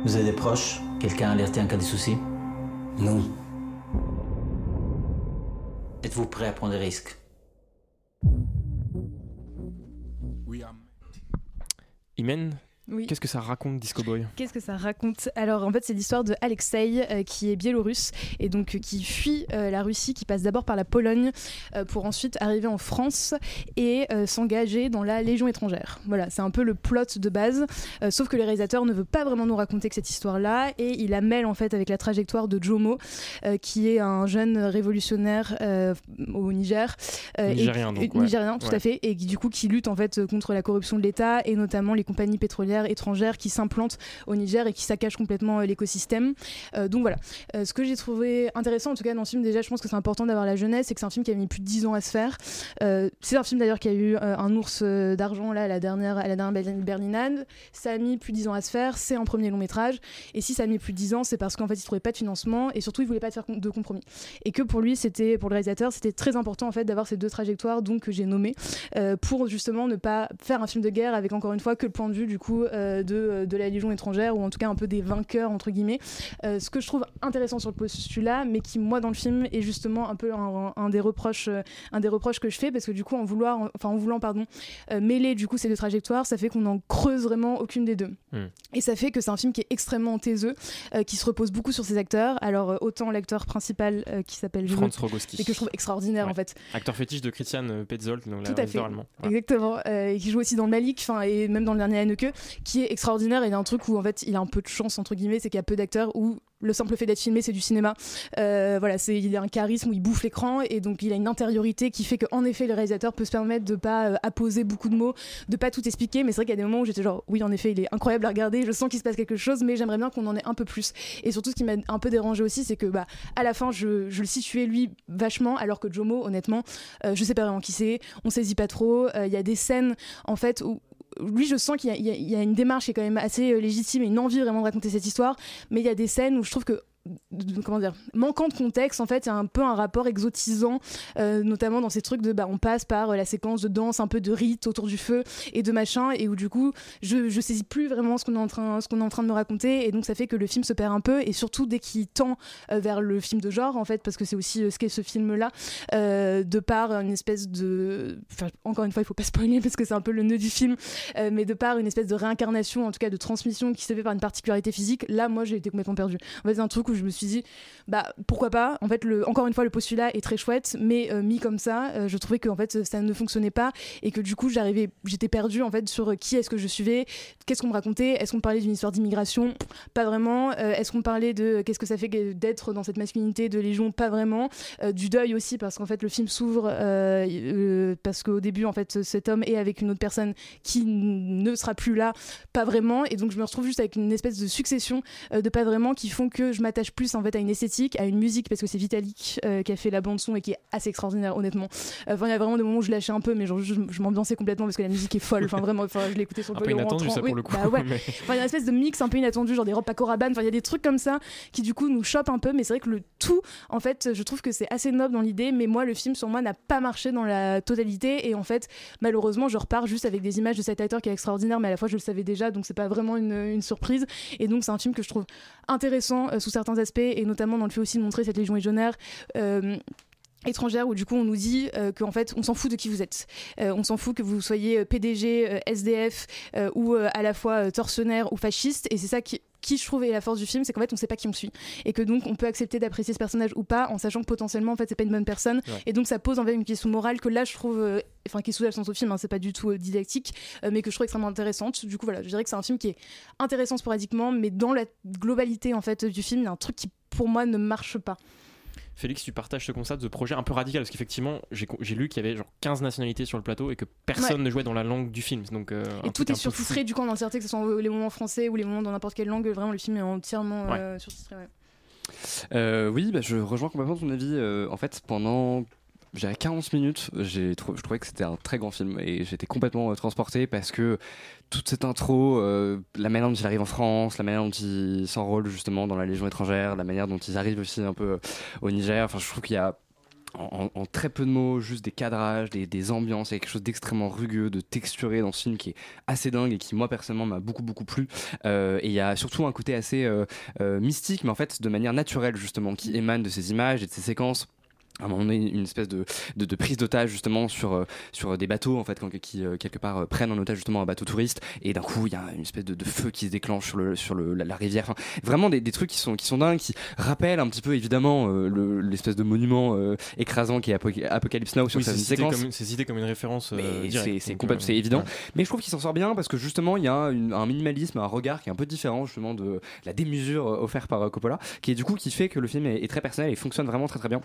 Vous avez des proches? Quelqu'un a alerté en cas de souci Non. Êtes-vous prêt à prendre des risques? Imen, oui. qu'est-ce que ça raconte Disco Boy Qu'est-ce que ça raconte Alors en fait c'est l'histoire de Alexei euh, qui est biélorusse et donc euh, qui fuit euh, la Russie, qui passe d'abord par la Pologne pour ensuite arriver en France et s'engager dans la Légion étrangère. Voilà, c'est un peu le plot de base, sauf que le réalisateur ne veut pas vraiment nous raconter que cette histoire-là et il la mêle en fait avec la trajectoire de Jomo, qui est un jeune révolutionnaire au Niger. euh, et- Nigérien, donc, ouais. Nigérien, tout Ouais. à fait, et qui du coup qui lutte en fait contre la corruption de l'État et notamment les compagnies pétrolières guerre étrangère qui s'implantent au Niger et qui saccagent complètement euh, l'écosystème. Euh, donc voilà. Euh, ce que j'ai trouvé intéressant, en tout cas dans ce film, déjà, je pense que c'est important d'avoir la jeunesse et que c'est un film qui a mis plus de 10 ans à se faire. C'est un film d'ailleurs qui a eu un ours d'argent là à la dernière, à la dernière Berlin- Berlinade. Ça a mis plus de 10 ans à se faire. C'est un premier long métrage. Et si ça a mis plus de 10 ans, c'est parce qu'en fait, il trouvait pas de financement et surtout, il voulait pas faire de compromis. Et que pour lui, c'était pour le réalisateur, c'était très important en fait d'avoir ces deux trajectoires donc que j'ai nommées pour justement ne pas faire un film de guerre avec encore une fois que le point de vue du coup euh, de, de la Légion étrangère ou en tout cas un peu des vainqueurs entre guillemets. Euh, ce que je trouve intéressant sur le postulat, mais qui moi dans le film est justement un peu un, un des reproches, euh, un des reproches que je fais parce que du coup en vouloir, enfin en voulant pardon euh, mêler du coup ces deux trajectoires, ça fait qu'on n'en creuse vraiment aucune des deux. Hmm. Et ça fait que c'est un film qui est extrêmement taiseux, euh, qui se repose beaucoup sur ses acteurs. Alors euh, autant l'acteur principal euh, qui s'appelle Franz Rogowski. et que je trouve extraordinaire Ouais. en fait. Acteur fétiche de Christian euh, Petzold, donc Tout à fait. réalisateur allemand. Ouais. Exactement. Euh, et qui joue aussi dans le Malik, enfin et même dans le dernier Anneke, qui est extraordinaire. Et il y a un truc où en fait il a un peu de chance entre guillemets, c'est qu'il y a peu d'acteurs où le simple fait d'être filmé c'est du cinéma. Euh, voilà, c'est il a un charisme où il bouffe l'écran et donc il a une intériorité qui fait qu'en effet le réalisateur peut se permettre de pas euh, apposer beaucoup de mots, de pas tout expliquer. Mais c'est vrai qu'il y a des moments où j'étais genre oui en effet il est incroyable à regarder, je sens qu'il se passe quelque chose, mais j'aimerais bien qu'on en ait un peu plus. Et surtout ce qui m'a un peu dérangé aussi, c'est que bah à la fin je, je le situais lui vachement, alors que Jomo honnêtement euh, je sais pas vraiment qui c'est, on saisit pas trop. Euh, Il y a des scènes en fait où lui, je sens qu'il y, a- une démarche qui est quand même assez euh, légitime et une envie vraiment de raconter cette histoire. Mais il y a des scènes où je trouve que comment dire manquant de contexte en fait il y a un peu un rapport exotisant euh, notamment dans ces trucs de bah on passe par euh, la séquence de danse un peu de rite autour du feu et de machin et où du coup je, je saisis plus vraiment ce qu'on est en train ce qu'on est en train de me raconter et donc ça fait que le film se perd un peu et surtout dès qu'il tend euh, vers le film de genre en fait parce que c'est aussi ce qu'est ce film là de par une espèce de enfin encore une fois il faut pas <laughs> spoiler parce que c'est un peu le nœud du film mais de par une espèce de réincarnation en tout cas de transmission qui se fait par une particularité physique là moi j'ai été complètement perdue. En fait un truc où je me suis dit bah pourquoi pas. En fait le encore une fois le postulat est très chouette mais euh, mis comme ça euh, je trouvais que en fait ça ne fonctionnait pas et que du coup j'arrivais j'étais perdue en fait sur qui est-ce que je suivais qu'est-ce qu'on me racontait est-ce qu'on parlait d'une histoire d'immigration? Pas vraiment. Euh, est-ce qu'on parlait de qu'est-ce que ça fait d'être dans cette masculinité de légion? Pas vraiment. Euh, du deuil aussi parce qu'en fait le film s'ouvre euh, euh, parce qu'au début en fait cet homme est avec une autre personne qui ne sera plus là. Pas vraiment. Et donc je me retrouve juste avec une espèce de succession euh, de pas vraiment qui font que je m'attache plus en fait à une esthétique à une musique parce que c'est Vitalik euh, qui a fait la bande son et qui est assez extraordinaire honnêtement enfin il y a vraiment des moments où je lâchais un peu mais genre je, je m'ambiançais complètement parce que la musique est folle enfin vraiment enfin je écouté sur Un le peu vélo en inattendu, ça, pour Oui, le coup, bah ouais. <laughs> mais- Enfin, il y a une espèce de mix un peu inattendu, genre des robes Paco Rabanne. Enfin, il y a des trucs comme ça qui, du coup, nous chopent un peu. Mais c'est vrai que le tout, en fait, je trouve que c'est assez noble dans l'idée. Mais moi, le film, sur moi, n'a pas marché dans la totalité. Et en fait, malheureusement, je repars juste avec des images de cet acteur qui est extraordinaire. Mais à la fois, je le savais déjà. Donc, c'est pas vraiment une, une surprise. Et donc, c'est un film que je trouve intéressant euh, sous certains aspects. Et notamment dans le fait aussi de montrer cette Légion légionnaire. euh, étrangère où du coup on nous dit euh, qu'en fait on s'en fout de qui vous êtes Euh, on s'en fout que vous soyez PDG SDF ou à la fois tortionnaire ou fasciste et c'est ça qui qui je trouve est la force du film c'est qu'en fait on sait pas qui on suit. Et que donc on peut accepter d'apprécier ce personnage ou pas en sachant que potentiellement en fait c'est pas une bonne personne. Ouais. et donc ça pose en fait une question morale que là je trouve euh, enfin qui est sous-jacente au film hein, c'est pas du tout euh, didactique euh, mais que je trouve extrêmement intéressante. Du coup voilà je dirais que c'est un film qui est intéressant sporadiquement mais dans la globalité en fait du film il y a un truc qui pour moi ne marche pas Félix, tu partages ce concept de projet un peu radical parce qu'effectivement, j'ai j'ai lu qu'il y avait genre 15 nationalités sur le plateau et que personne Ouais. ne jouait dans la langue du film. Donc, euh, Et tout est surtitré du coup en entièreté, que ce soit les moments français ou les moments dans n'importe quelle langue. Vraiment, le film est entièrement euh, surtitré. ouais. Euh, oui, bah, je rejoins complètement ton avis. Euh, en fait, pendant je dirais 40 minutes, j'ai je trouvais que c'était un très grand film et j'étais complètement euh, transporté parce que toute cette intro, euh, la manière dont il arrive en France, la manière dont il s'enrôle justement dans la Légion étrangère, la manière dont ils arrivent aussi un peu euh, au Niger, enfin, je trouve qu'il y a en, très peu de mots, juste des cadrages, des, ambiances, il y a quelque chose d'extrêmement rugueux, de texturé dans ce film qui est assez dingue et qui moi personnellement m'a beaucoup beaucoup plu. Euh, et il y a surtout un côté assez mystique, mais en fait de manière naturelle justement, qui émane de ces images et de ces séquences à un moment donné une espèce de, de, de prise d'otage justement sur, euh, sur des bateaux en fait quand- qui euh, quelque part euh, prennent en otage justement un bateau touriste et d'un coup il y a une espèce de, de feu qui se déclenche sur, le, sur le, la, la rivière enfin, vraiment des, des trucs qui sont, qui sont dingues qui rappellent un petit peu évidemment euh, le- l'espèce de monument euh, écrasant qui est Apo- Apocalypse Now sur Oui, c'est cité, séquence comme, c'est cité comme une référence. euh, c'est- complètement- euh, c'est évident. ouais. Mais je trouve qu'il s'en sort bien parce que justement, il y a une- un minimalisme, un regard qui est un peu différent justement de la démesure euh, offerte par euh, Coppola, qui est du coup qui fait que le film est, est très personnel et fonctionne vraiment très très bien.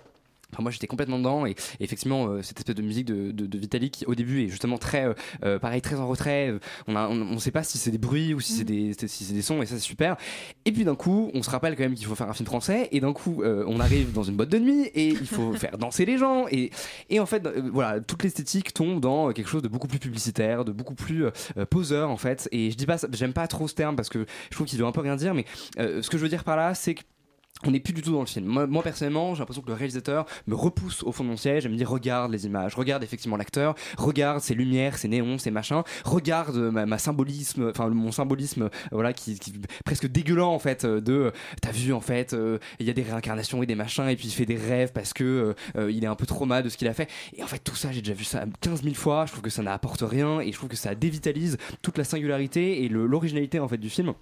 Enfin, moi j'étais complètement dedans et, et effectivement euh, cette espèce de musique de, de, de qui au début est justement très euh, euh, pareil très en retrait. On on sait pas si c'est des bruits ou si c'est des si c'est des sons et ça c'est super. Et puis d'un coup on se rappelle quand même qu'il faut faire un film français et d'un coup euh, on arrive dans une boîte de nuit et il faut <laughs> faire danser les gens et, et en fait voilà toute l'esthétique tombe dans quelque chose de beaucoup plus publicitaire de beaucoup plus poseur en fait. Et je dis pas j'aime pas trop ce terme parce que je trouve qu'il veut un peu rien dire mais ce que je veux dire par là c'est que on n'est plus du tout dans le film. Moi, personnellement, j'ai l'impression que le réalisateur me repousse au fond de mon siège et me dit regarde les images, regarde effectivement l'acteur, regarde ses lumières, ses néons, ses machins, regarde ma, symbolisme, enfin mon symbolisme, euh, voilà, qui, qui presque dégueulant en fait euh, de euh, t'as vu en fait il y a des réincarnations et des machins et puis il fait des rêves parce que il est un peu trauma de ce qu'il a fait et en fait tout ça j'ai déjà vu ça 15 000 fois. Je trouve que ça n'apporte rien et je trouve que ça dévitalise toute la singularité et l'originalité en fait du film.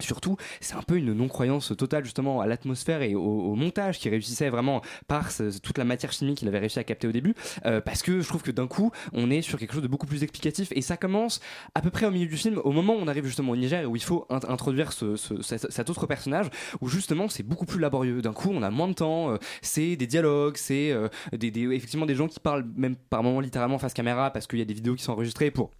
Surtout, c'est un peu une non-croyance totale justement à l'atmosphère et au, montage qui réussissait vraiment par toute la matière chimique qu'il avait réussi à capter au début, euh, parce que je trouve que d'un coup, on est sur quelque chose de beaucoup plus explicatif et ça commence à peu près au milieu du film, au moment où on arrive justement au Niger et où il faut int- introduire ce, ce- cet, autre personnage, où justement c'est beaucoup plus laborieux. D'un coup, on a moins de temps, euh, c'est des dialogues, c'est euh, effectivement des gens qui parlent même par moments littéralement face caméra parce qu'il y a des vidéos qui sont enregistrées pour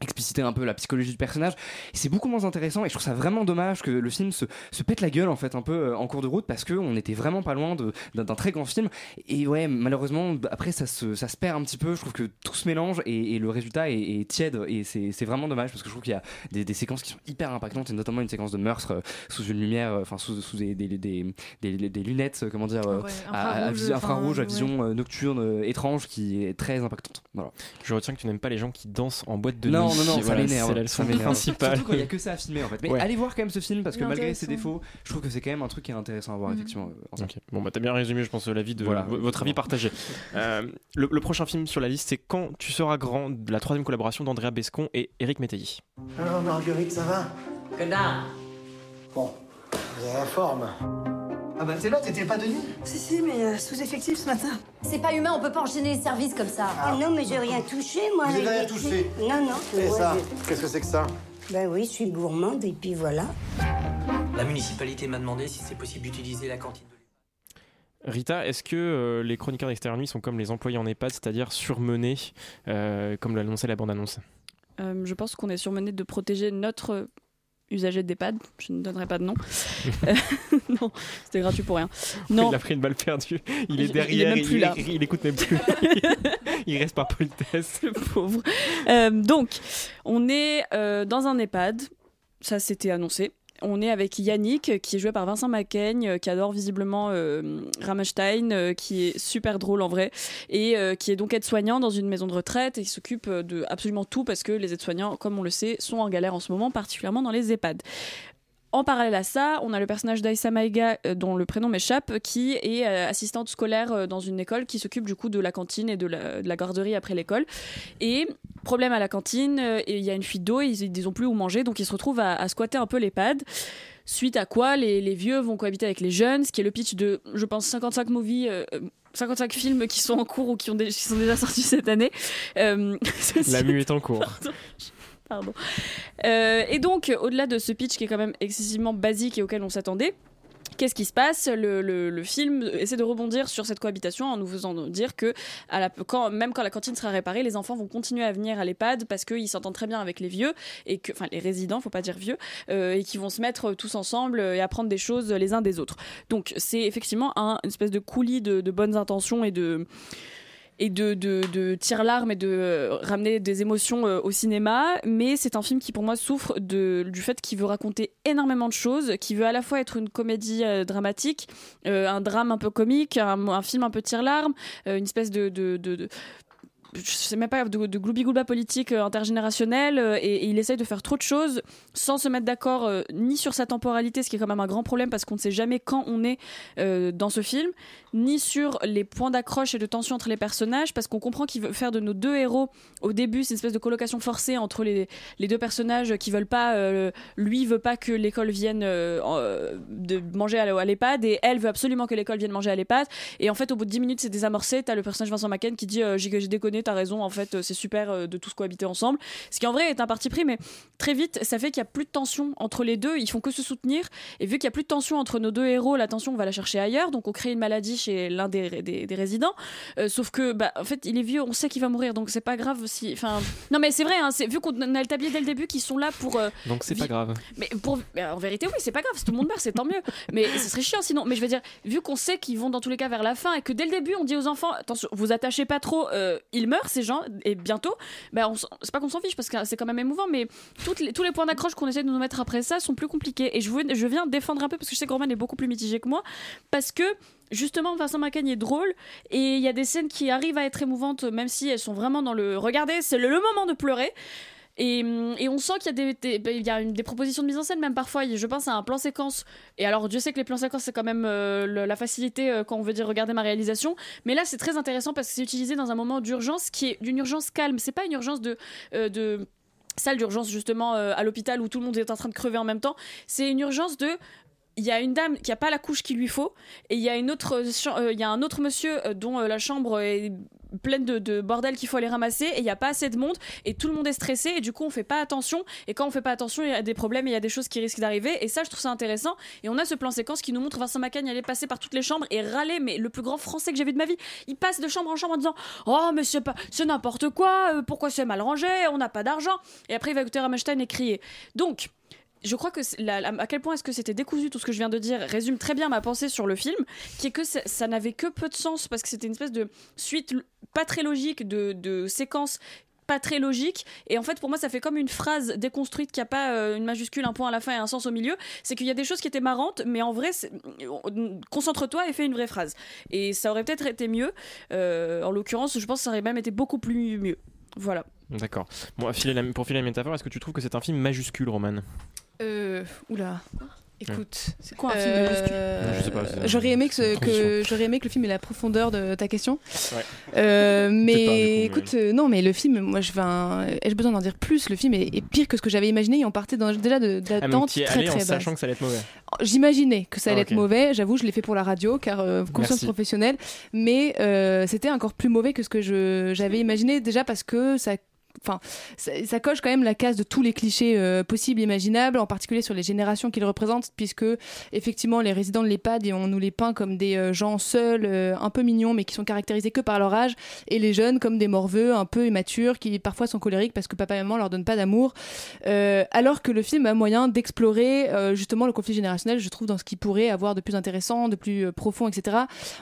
expliciter un peu la psychologie du personnage. Et c'est beaucoup moins intéressant et je trouve ça vraiment dommage que le film se, se pète la gueule en fait un peu euh, en cours de route parce que on était vraiment pas loin de- d'un très grand film. Et ouais malheureusement bah, après ça se, ça se perd un petit peu. Je trouve que tout se mélange et, et le résultat est, est tiède et c'est c'est vraiment dommage parce que je trouve qu'il y a des, des séquences qui sont hyper impactantes et notamment une séquence de meurtre euh, sous une lumière euh, enfin sous, sous des, des, des, des- des lunettes comment dire euh, Ouais, à, infrarouge, infrarouge à vision nocturne étrange qui est très impactante. Voilà. Je retiens que tu n'aimes pas les gens qui dansent en boîte de nuit. Non, non, ça Voilà, m'énerve. C'est la ça principale. Surtout quand il n'y a que ça à filmer en fait. Mais Ouais. allez voir quand même ce film parce que malgré ses défauts, je trouve que c'est quand même un truc qui est intéressant à voir Mhm. effectivement. euh. Bon, bah t'as bien résumé, je pense, l'avis de Voilà. votre avis partagé. <laughs> Euh, le, le prochain film sur la liste, c'est Quand tu seras grand, de la troisième collaboration d'Andrea Bescon et Eric Métailly. Alors, Marguerite, ça va? Que dalle Bon, vous avez la forme. Ah bah t'es là, t'étais pas de nuit Si, si, mais euh, sous-effectif ce matin. C'est pas humain, on peut pas enchaîner les services comme ça. Ah non, mais j'ai rien touché, moi. Vous avez rien touché Non, non. Moi, ça je- Qu'est-ce que c'est que ça? Ben oui, je suis gourmande, et puis voilà. La municipalité m'a demandé si c'est possible d'utiliser la cantine. Rita, est-ce que euh, les chroniqueurs d'extérieur nuit sont comme les employés en EHPAD, c'est-à-dire surmenés, euh, comme l'annonçait la bande-annonce? Euh, je pense qu'on est surmené de protéger notre usager d'EHPAD. Je ne donnerai pas de nom. <laughs> Euh, <laughs> non, c'était gratuit pour rien. Non. Il a pris une balle perdue. Il est Il- il est derrière. même plus il, là. il écoute même plus. <laughs> il reste par politesse. Le pauvre. Euh, donc, on est euh, dans un EHPAD. Ça, c'était annoncé. On est avec Yannick, qui est joué par Vincent Macaigne, euh, qui adore visiblement euh, Rammstein, euh, qui est super drôle en vrai, et euh, qui est donc aide-soignant dans une maison de retraite et qui s'occupe euh, de absolument tout parce que les aides-soignants, comme on le sait, sont en galère en ce moment, particulièrement dans les EHPAD. En parallèle à ça, on a le personnage d'Aïssa Maïga, euh, dont le prénom m'échappe, qui est euh, assistante scolaire euh, dans une école qui s'occupe du coup de la cantine et de la, de la garderie après l'école. Et problème à la cantine, il y a une fuite d'eau, ils ils ont plus où manger, donc ils se retrouvent à, à squatter un peu l'EHPAD. Suite à quoi les, les vieux vont cohabiter avec les jeunes, ce qui est le pitch de, je pense, 55 movies. euh, euh, 55 films qui sont en cours ou qui, ont dé- qui sont déjà sortis cette année. <laughs> La mue est en cours. <laughs> Pardon. Euh, et donc, au-delà de ce pitch qui est quand même excessivement basique et auquel on s'attendait, Qu'est-ce qui se passe? Le, film essaie de rebondir sur cette cohabitation en nous faisant dire que même quand la cantine sera réparée, les enfants vont continuer à venir à l'EHPAD parce qu'ils s'entendent très bien avec les vieux et enfin les résidents, faut pas dire vieux, euh, et qui vont se mettre tous ensemble et apprendre des choses les uns des autres. Donc c'est effectivement un, une espèce de coulis de bonnes intentions et de et de, de, de tire-larmes et de euh, ramener des émotions euh, au cinéma. Mais c'est un film qui, pour moi, souffre de, du fait qu'il veut raconter énormément de choses, qui veut à la fois être une comédie euh, dramatique, un drame un peu comique, un, film un peu tire-larmes, euh, une espèce de- je sais même pas, de, de gloubi-goulba politique euh, intergénérationnel euh, et, il essaye de faire trop de choses sans se mettre d'accord euh, ni sur sa temporalité, ce qui est quand même un grand problème parce qu'on ne sait jamais quand on est dans ce film, ni sur les points d'accroche et de tension entre les personnages parce qu'on comprend qu'il veut faire de nos deux héros au début c'est une espèce de colocation forcée entre les, les deux personnages qui veulent pas lui veut pas que l'école vienne en- de manger à, l'EHPAD et elle veut absolument que l'école vienne manger à l'EHPAD et en fait au bout de 10 minutes c'est désamorcé. T'as le personnage Vincent Macken qui dit j'ai déconné t'as raison, en fait, euh, c'est super euh, de tous cohabiter ensemble. Ce qui en vrai est un parti pris, mais très vite, ça fait qu'il y a plus de tension entre les deux, ils font que se soutenir. Et vu qu'il y a plus de tension entre nos deux héros, la tension, on va la chercher ailleurs, donc on crée une maladie chez l'un des, des, des résidents. Euh, sauf que, bah, en fait, il est vieux, on sait qu'il va mourir, donc c'est pas grave si. Enfin, non, mais c'est vrai, hein, c'est- vu qu'on a établi dès le début qu'ils sont là pour. euh, Donc c'est pas grave. mais pour, en vérité, oui, c'est pas grave. Si tout le monde meurt, c'est tant mieux. Mais ce serait chiant sinon. Mais je veux dire, vu qu'on sait qu'ils vont dans tous les cas vers la fin et que dès le début, on dit aux enfants, attention, vous attachez pas trop, euh, ils meurent ces gens et bientôt. Ben, on c'est pas qu'on s'en fiche parce que c'est quand même émouvant, mais les- tous les points d'accroche qu'on essaie de nous mettre après ça sont plus compliqués. Et je, je viens défendre un peu parce que je sais que Roman est beaucoup plus mitigé que moi parce que justement Vincent Macaigne est drôle et il y a des scènes qui arrivent à être émouvantes même si elles sont vraiment dans le regardez c'est le moment de pleurer et, hum, et on sent qu'il y a, des, des- propositions de mise en scène, même parfois. Je pense à un plan séquence. Et alors, Dieu sait que les plans séquences, c'est quand même euh, la facilité euh, quand on veut dire regarder ma réalisation. Mais là, c'est très intéressant parce que c'est utilisé dans un moment d'urgence qui est d'une urgence calme. C'est pas une urgence de. euh, salle d'urgence justement à l'hôpital où tout le monde est en train de crever en même temps c'est une urgence de il y a une dame qui a pas la couche qu'il lui faut et il y a une autre euh, il a un autre monsieur euh, dont euh, la chambre est pleine de, de bordel qu'il faut aller ramasser et il y a pas assez de monde et tout le monde est stressé et du coup on fait pas attention et quand on fait pas attention il y a des problèmes il y a des choses qui risquent d'arriver et ça je trouve ça intéressant et on a ce plan séquence qui nous montre Vincent Macaigne aller passer par toutes les chambres et râler mais le plus grand français que j'ai vu de ma vie. Il passe de chambre en chambre en disant oh mais c'est n'importe quoi euh, pourquoi c'est mal rangé on n'a pas d'argent et après il va écouter Rammstein et crier. Donc je crois que à quel point est-ce que c'était décousu tout ce que je viens de dire résume très bien ma pensée sur le film, qui est que ça, n'avait que peu de sens parce que c'était une espèce de suite pas très logique de, de séquences pas très logique et en fait pour moi ça fait comme une phrase déconstruite qui a pas euh, une majuscule un point à la fin et un sens au milieu c'est qu'il y a des choses qui étaient marrantes mais en vrai concentre-toi et fais une vraie phrase. Et ça aurait peut-être été mieux Euh, en l'occurrence je pense que ça aurait même été beaucoup plus mieux. Voilà. D'accord. Pour filer la métaphore, est-ce que tu trouves que c'est un film majuscule, Roman? Euh, oula. Écoute, c'est quoi un film majuscule Non, je sais pas, J'aurais aimé que, que j'aurais aimé que le film ait la profondeur de ta question. Ouais. Euh, mais pas, écoute, euh, non, mais le film, moi, je enfin, ai-je besoin d'en dire plus? Le film est, est pire que ce que j'avais imaginé. Et on partait dans, déjà de, Ah, es très très en sachant que ça allait être mauvais. J'imaginais que ça allait Ah, être ok. mauvais. J'avoue, je l'ai fait pour la radio, car euh, conscience Merci. professionnelle. Mais euh, c'était encore plus mauvais que ce que je, j'avais imaginé. Déjà parce que ça. Enfin, ça, coche quand même la case de tous les clichés euh, possibles, imaginables, en particulier sur les générations qu'ils représentent, puisque effectivement les résidents de l'EHPAD, on nous les peint comme des euh, gens seuls, euh, un peu mignons, mais qui sont caractérisés que par leur âge, et les jeunes comme des morveux, un peu immatures, qui parfois sont colériques parce que papa et maman leur donnent pas d'amour. Euh, alors que le film a moyen d'explorer justement le conflit générationnel, je trouve, dans ce qu'il pourrait avoir de plus intéressant, de plus profond, etc.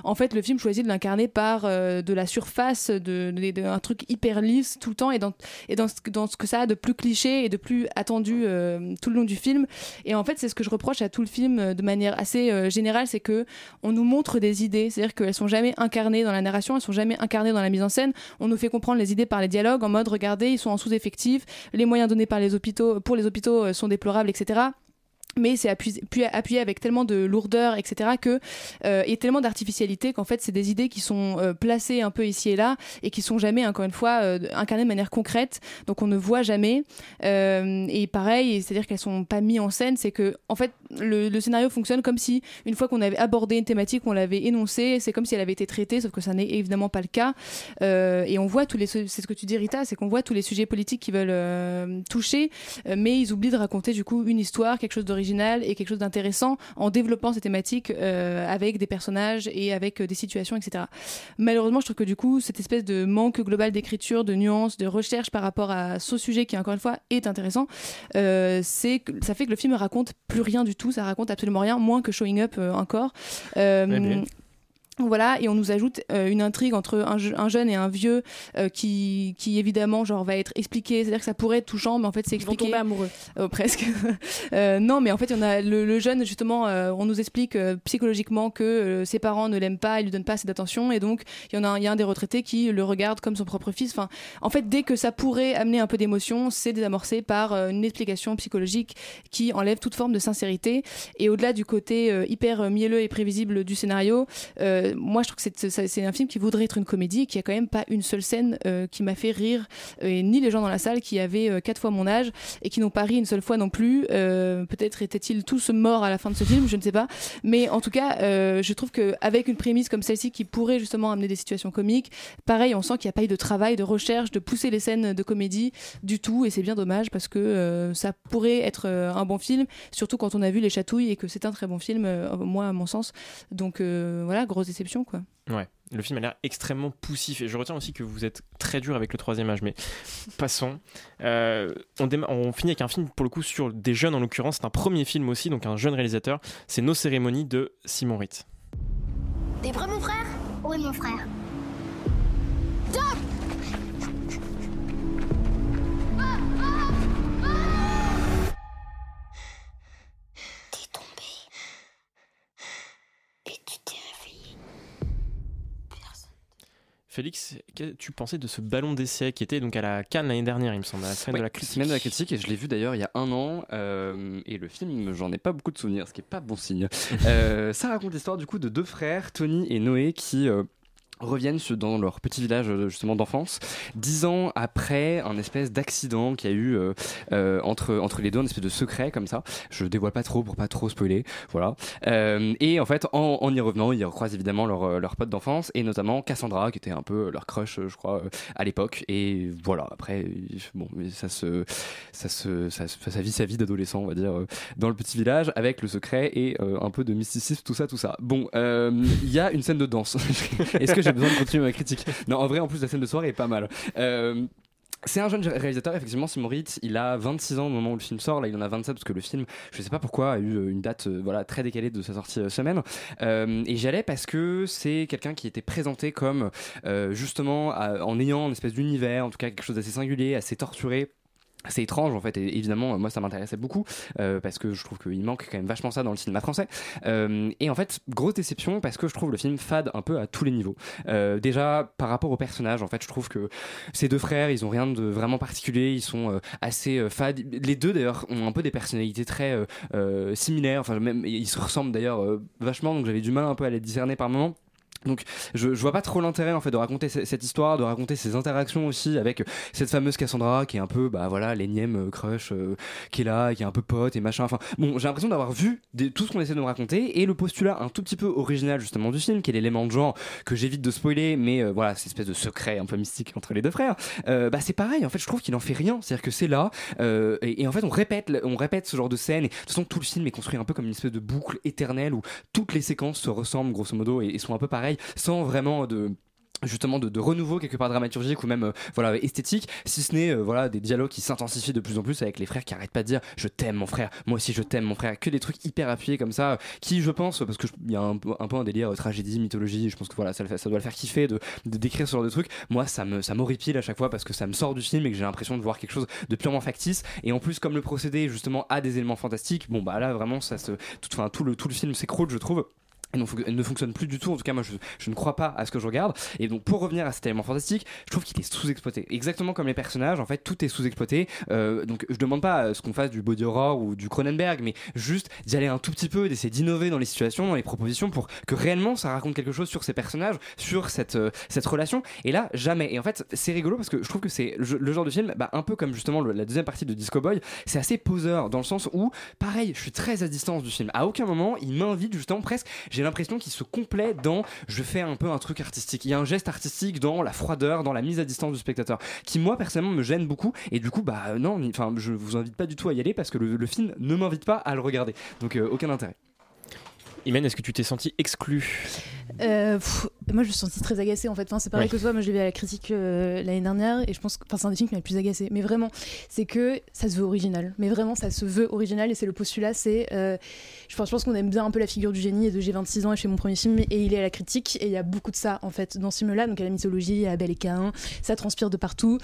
En fait, le film choisit de l'incarner par de la surface, de- de- un truc hyper lisse tout le temps, et dans, et dans, ce, que ça a de plus cliché et de plus attendu euh, tout le long du film. Et en fait, c'est ce que je reproche à tout le film euh, de manière assez euh, générale, c'est que on nous montre des idées, c'est-à-dire qu'elles sont jamais incarnées dans la narration, elles sont jamais incarnées dans la mise en scène. On nous fait comprendre les idées par les dialogues en mode regardez, ils sont en sous-effectif, les moyens donnés par les hôpitaux pour les hôpitaux sont déplorables, etc mais c'est appuyé, avec tellement de lourdeur, etc., que, euh, et tellement d'artificialité qu'en fait, c'est des idées qui sont euh, placées un peu ici et là et qui sont jamais, encore une fois, euh, incarnées de manière concrète. Donc, on ne voit jamais. Euh, et pareil, c'est-à-dire qu'elles sont pas mises en scène. C'est que, en fait, le, scénario fonctionne comme si, une fois qu'on avait abordé une thématique, on l'avait énoncée, c'est comme si elle avait été traitée, sauf que ça n'est évidemment pas le cas. Et on voit tous les, c'est ce que tu dis, Rita, c'est qu'on voit tous les sujets politiques qui veulent toucher, mais ils oublient de raconter du coup une histoire, quelque chose d'original et quelque chose d'intéressant en développant ces thématiques euh, avec des personnages et avec euh, des situations, etc. Malheureusement, je trouve que du coup, cette espèce de manque global d'écriture, de nuances, de recherche par rapport à ce sujet qui, encore une fois, est intéressant, euh, c'est ça fait que le film raconte plus rien du tout, ça raconte absolument rien, moins que Showing Up encore. Voilà, et on nous ajoute euh, une intrigue entre un, je- un jeune et un vieux euh, qui, qui évidemment genre va être expliqué. C'est-à-dire que ça pourrait être touchant, mais en fait c'est Ils vont expliqué. tomber amoureux. Euh, presque. <laughs> Euh, non, mais en fait, en a le, le jeune justement. on nous explique psychologiquement que ses parents ne l'aiment pas, ils lui donnent pas assez d'attention, et donc il y en a, y a un des retraités qui le regarde comme son propre fils. Enfin, en fait, dès que ça pourrait amener un peu d'émotion, c'est désamorcé par une explication psychologique qui enlève toute forme de sincérité. Et au-delà du côté hyper mielleux et prévisible du scénario, moi je trouve que c'est- un film qui voudrait être une comédie et qui a quand même pas une seule scène euh, qui m'a fait rire, ni les gens dans la salle qui avaient euh, quatre fois mon âge et qui n'ont pas ri une seule fois non plus. Euh, Peut-être étaient-ils tous morts à la fin de ce film, je ne sais pas. Mais en tout cas, je trouve qu'avec une prémisse comme celle-ci qui pourrait justement amener des situations comiques, pareil, on sent qu'il n'y a pas eu de travail, de recherche, de pousser les scènes de comédie du tout, et c'est bien dommage parce que ça pourrait être un bon film, surtout quand on a vu Les Chatouilles et que c'est un très bon film, moi à mon sens. Donc voilà, grosse déception quoi. Ouais, le film a l'air extrêmement poussif et je retiens aussi que vous êtes très dur avec le troisième âge, mais <laughs> passons. Euh, on, déma- on finit avec un film pour le coup sur des jeunes en l'occurrence, c'est un premier film aussi, donc un jeune réalisateur, c'est Nos cérémonies de Simon Ritt. T'es prêt, mon frère? Oui, mon frère? Top Félix, qu'as-tu pensé de ce ballon d'essai qui était donc à la Cannes l'année dernière, il me semble, à la semaine Ouais, de la critique Semaine de la critique, et je l'ai vu d'ailleurs il y a un an. euh, et le film, j'en ai pas beaucoup de souvenirs, ce qui est pas bon signe. <laughs> Euh, ça raconte l'histoire du coup de deux frères, Tony et Noé, qui. euh, reviennent dans leur petit village euh, justement d'enfance. Dix ans après un espèce d'accident qu'il y a eu euh, euh, entre entre les deux un espèce de secret comme ça. Je dévoile pas trop pour pas trop spoiler voilà. Et en fait en, y revenant ils recroisent évidemment leur, euh, leur pote d'enfance et notamment Cassandra qui était un peu leur crush je crois à l'époque. Et voilà après bon ça se ça se ça, ça vit sa vie d'adolescent on va dire dans le petit village avec le secret et un peu de mysticisme tout ça tout ça. Bon il y a une scène de danse. <laughs> Est-ce que j'ai besoin de continuer ma critique non en vrai en plus la scène de soirée est pas mal euh, c'est un jeune réalisateur, effectivement, Simon Ritt. Il a 26 ans au moment où le film sort. Là, il en a 27 parce que le film, je sais pas pourquoi, a eu euh, une date euh, voilà, très décalée de sa sortie semaine. Et j'y allais parce que c'est quelqu'un qui était présenté comme, justement, en ayant une espèce d'univers, en tout cas quelque chose d'assez singulier, assez torturé. C'est étrange en fait et évidemment moi ça m'intéressait beaucoup euh, parce que je trouve qu'il manque quand même vachement ça dans le cinéma français. Euh, et en fait grosse déception parce que je trouve le film fade un peu à tous les niveaux. Euh, déjà par rapport aux personnages en fait je trouve que ces deux frères ils ont rien de vraiment particulier ils sont assez fades. Les deux d'ailleurs ont un peu des personnalités très similaires enfin même ils se ressemblent d'ailleurs vachement donc j'avais du mal un peu à les discerner par moments donc je, je vois pas trop l'intérêt en fait de raconter ce- cette histoire, de raconter ces interactions aussi avec cette fameuse Cassandra qui est un peu bah voilà l'énième euh, crush euh, qui est là, qui est un peu pote et machin. Enfin bon, j'ai l'impression d'avoir vu tout ce qu'on essaie de me raconter et le postulat un tout petit peu original justement du film, qui est l'élément de genre que j'évite de spoiler, mais euh, voilà cette espèce de secret un peu mystique entre les deux frères. Bah c'est pareil en fait, je trouve qu'il en fait rien, c'est-à-dire que c'est là et, en fait on répète, on répète ce genre de scène et de toute façon tout le film est construit un peu comme une espèce de boucle éternelle où toutes les séquences se ressemblent grosso modo et sont un peu pareilles sans vraiment de justement de, renouveau quelque part dramaturgique ou même euh, voilà esthétique. Si ce n'est euh, voilà des dialogues qui s'intensifient de plus en plus avec les frères qui arrêtent pas de dire je t'aime mon frère. Moi aussi je t'aime mon frère que des trucs hyper appuyés comme ça qui je pense parce que il y a un, peu- un délire euh, tragédie mythologie je pense que voilà ça, ça doit le faire kiffer de, décrire ce genre de trucs. Moi ça me ça m'horripile à chaque fois parce que ça me sort du film et que j'ai l'impression de voir quelque chose de purement factice. Et en plus comme le procédé justement a des éléments fantastiques bon bah là vraiment ça tout, tout le tout le film s'écroule je trouve elle ne fonctionne plus du tout. En tout cas, moi, je, ne crois pas à ce que je regarde. Et donc, pour revenir à cet élément fantastique, je trouve qu'il est sous-exploité. Exactement comme les personnages, en fait, tout est sous-exploité. Euh, donc, je demande pas à ce qu'on fasse du body horror ou du Cronenberg, mais juste d'y aller un tout petit peu, d'essayer d'innover dans les situations, dans les propositions, pour que réellement ça raconte quelque chose sur ces personnages, sur cette, euh, cette relation. Et là, jamais. Et en fait, c'est rigolo parce que je trouve que c'est le, genre de film, bah, un peu comme justement la deuxième partie de Disco Boy, c'est assez poseur dans le sens où, pareil, je suis très à distance du film. À aucun moment, il m'invite justement presque. L'impression qu'il se complète dans je fais un peu un truc artistique. Il y a un geste artistique dans la froideur, dans la mise à distance du spectateur, qui moi personnellement me gêne beaucoup. Et du coup, bah non, enfin, je vous invite pas du tout à y aller parce que le, le film ne m'invite pas à le regarder. Donc euh, aucun intérêt. Imen, est-ce que tu t'es senti exclu Euh, pff, moi, je me suis sentie très agacée en fait. Enfin, c'est pareil que toi. Moi, je l'ai vu à la critique euh, l'année dernière et je pense que enfin, c'est un des films qui m'a le plus agacée. Mais vraiment, c'est que ça se veut original. Mais vraiment, ça se veut original et c'est le postulat. C'est, euh, je pense, je pense qu'on aime bien un peu la figure du génie et de j'ai 26 ans et je fais mon premier film et il est à la critique et il y a beaucoup de ça en fait dans ce film-là. Donc, il y a la mythologie, il y a Abel et Cain, ça transpire de partout,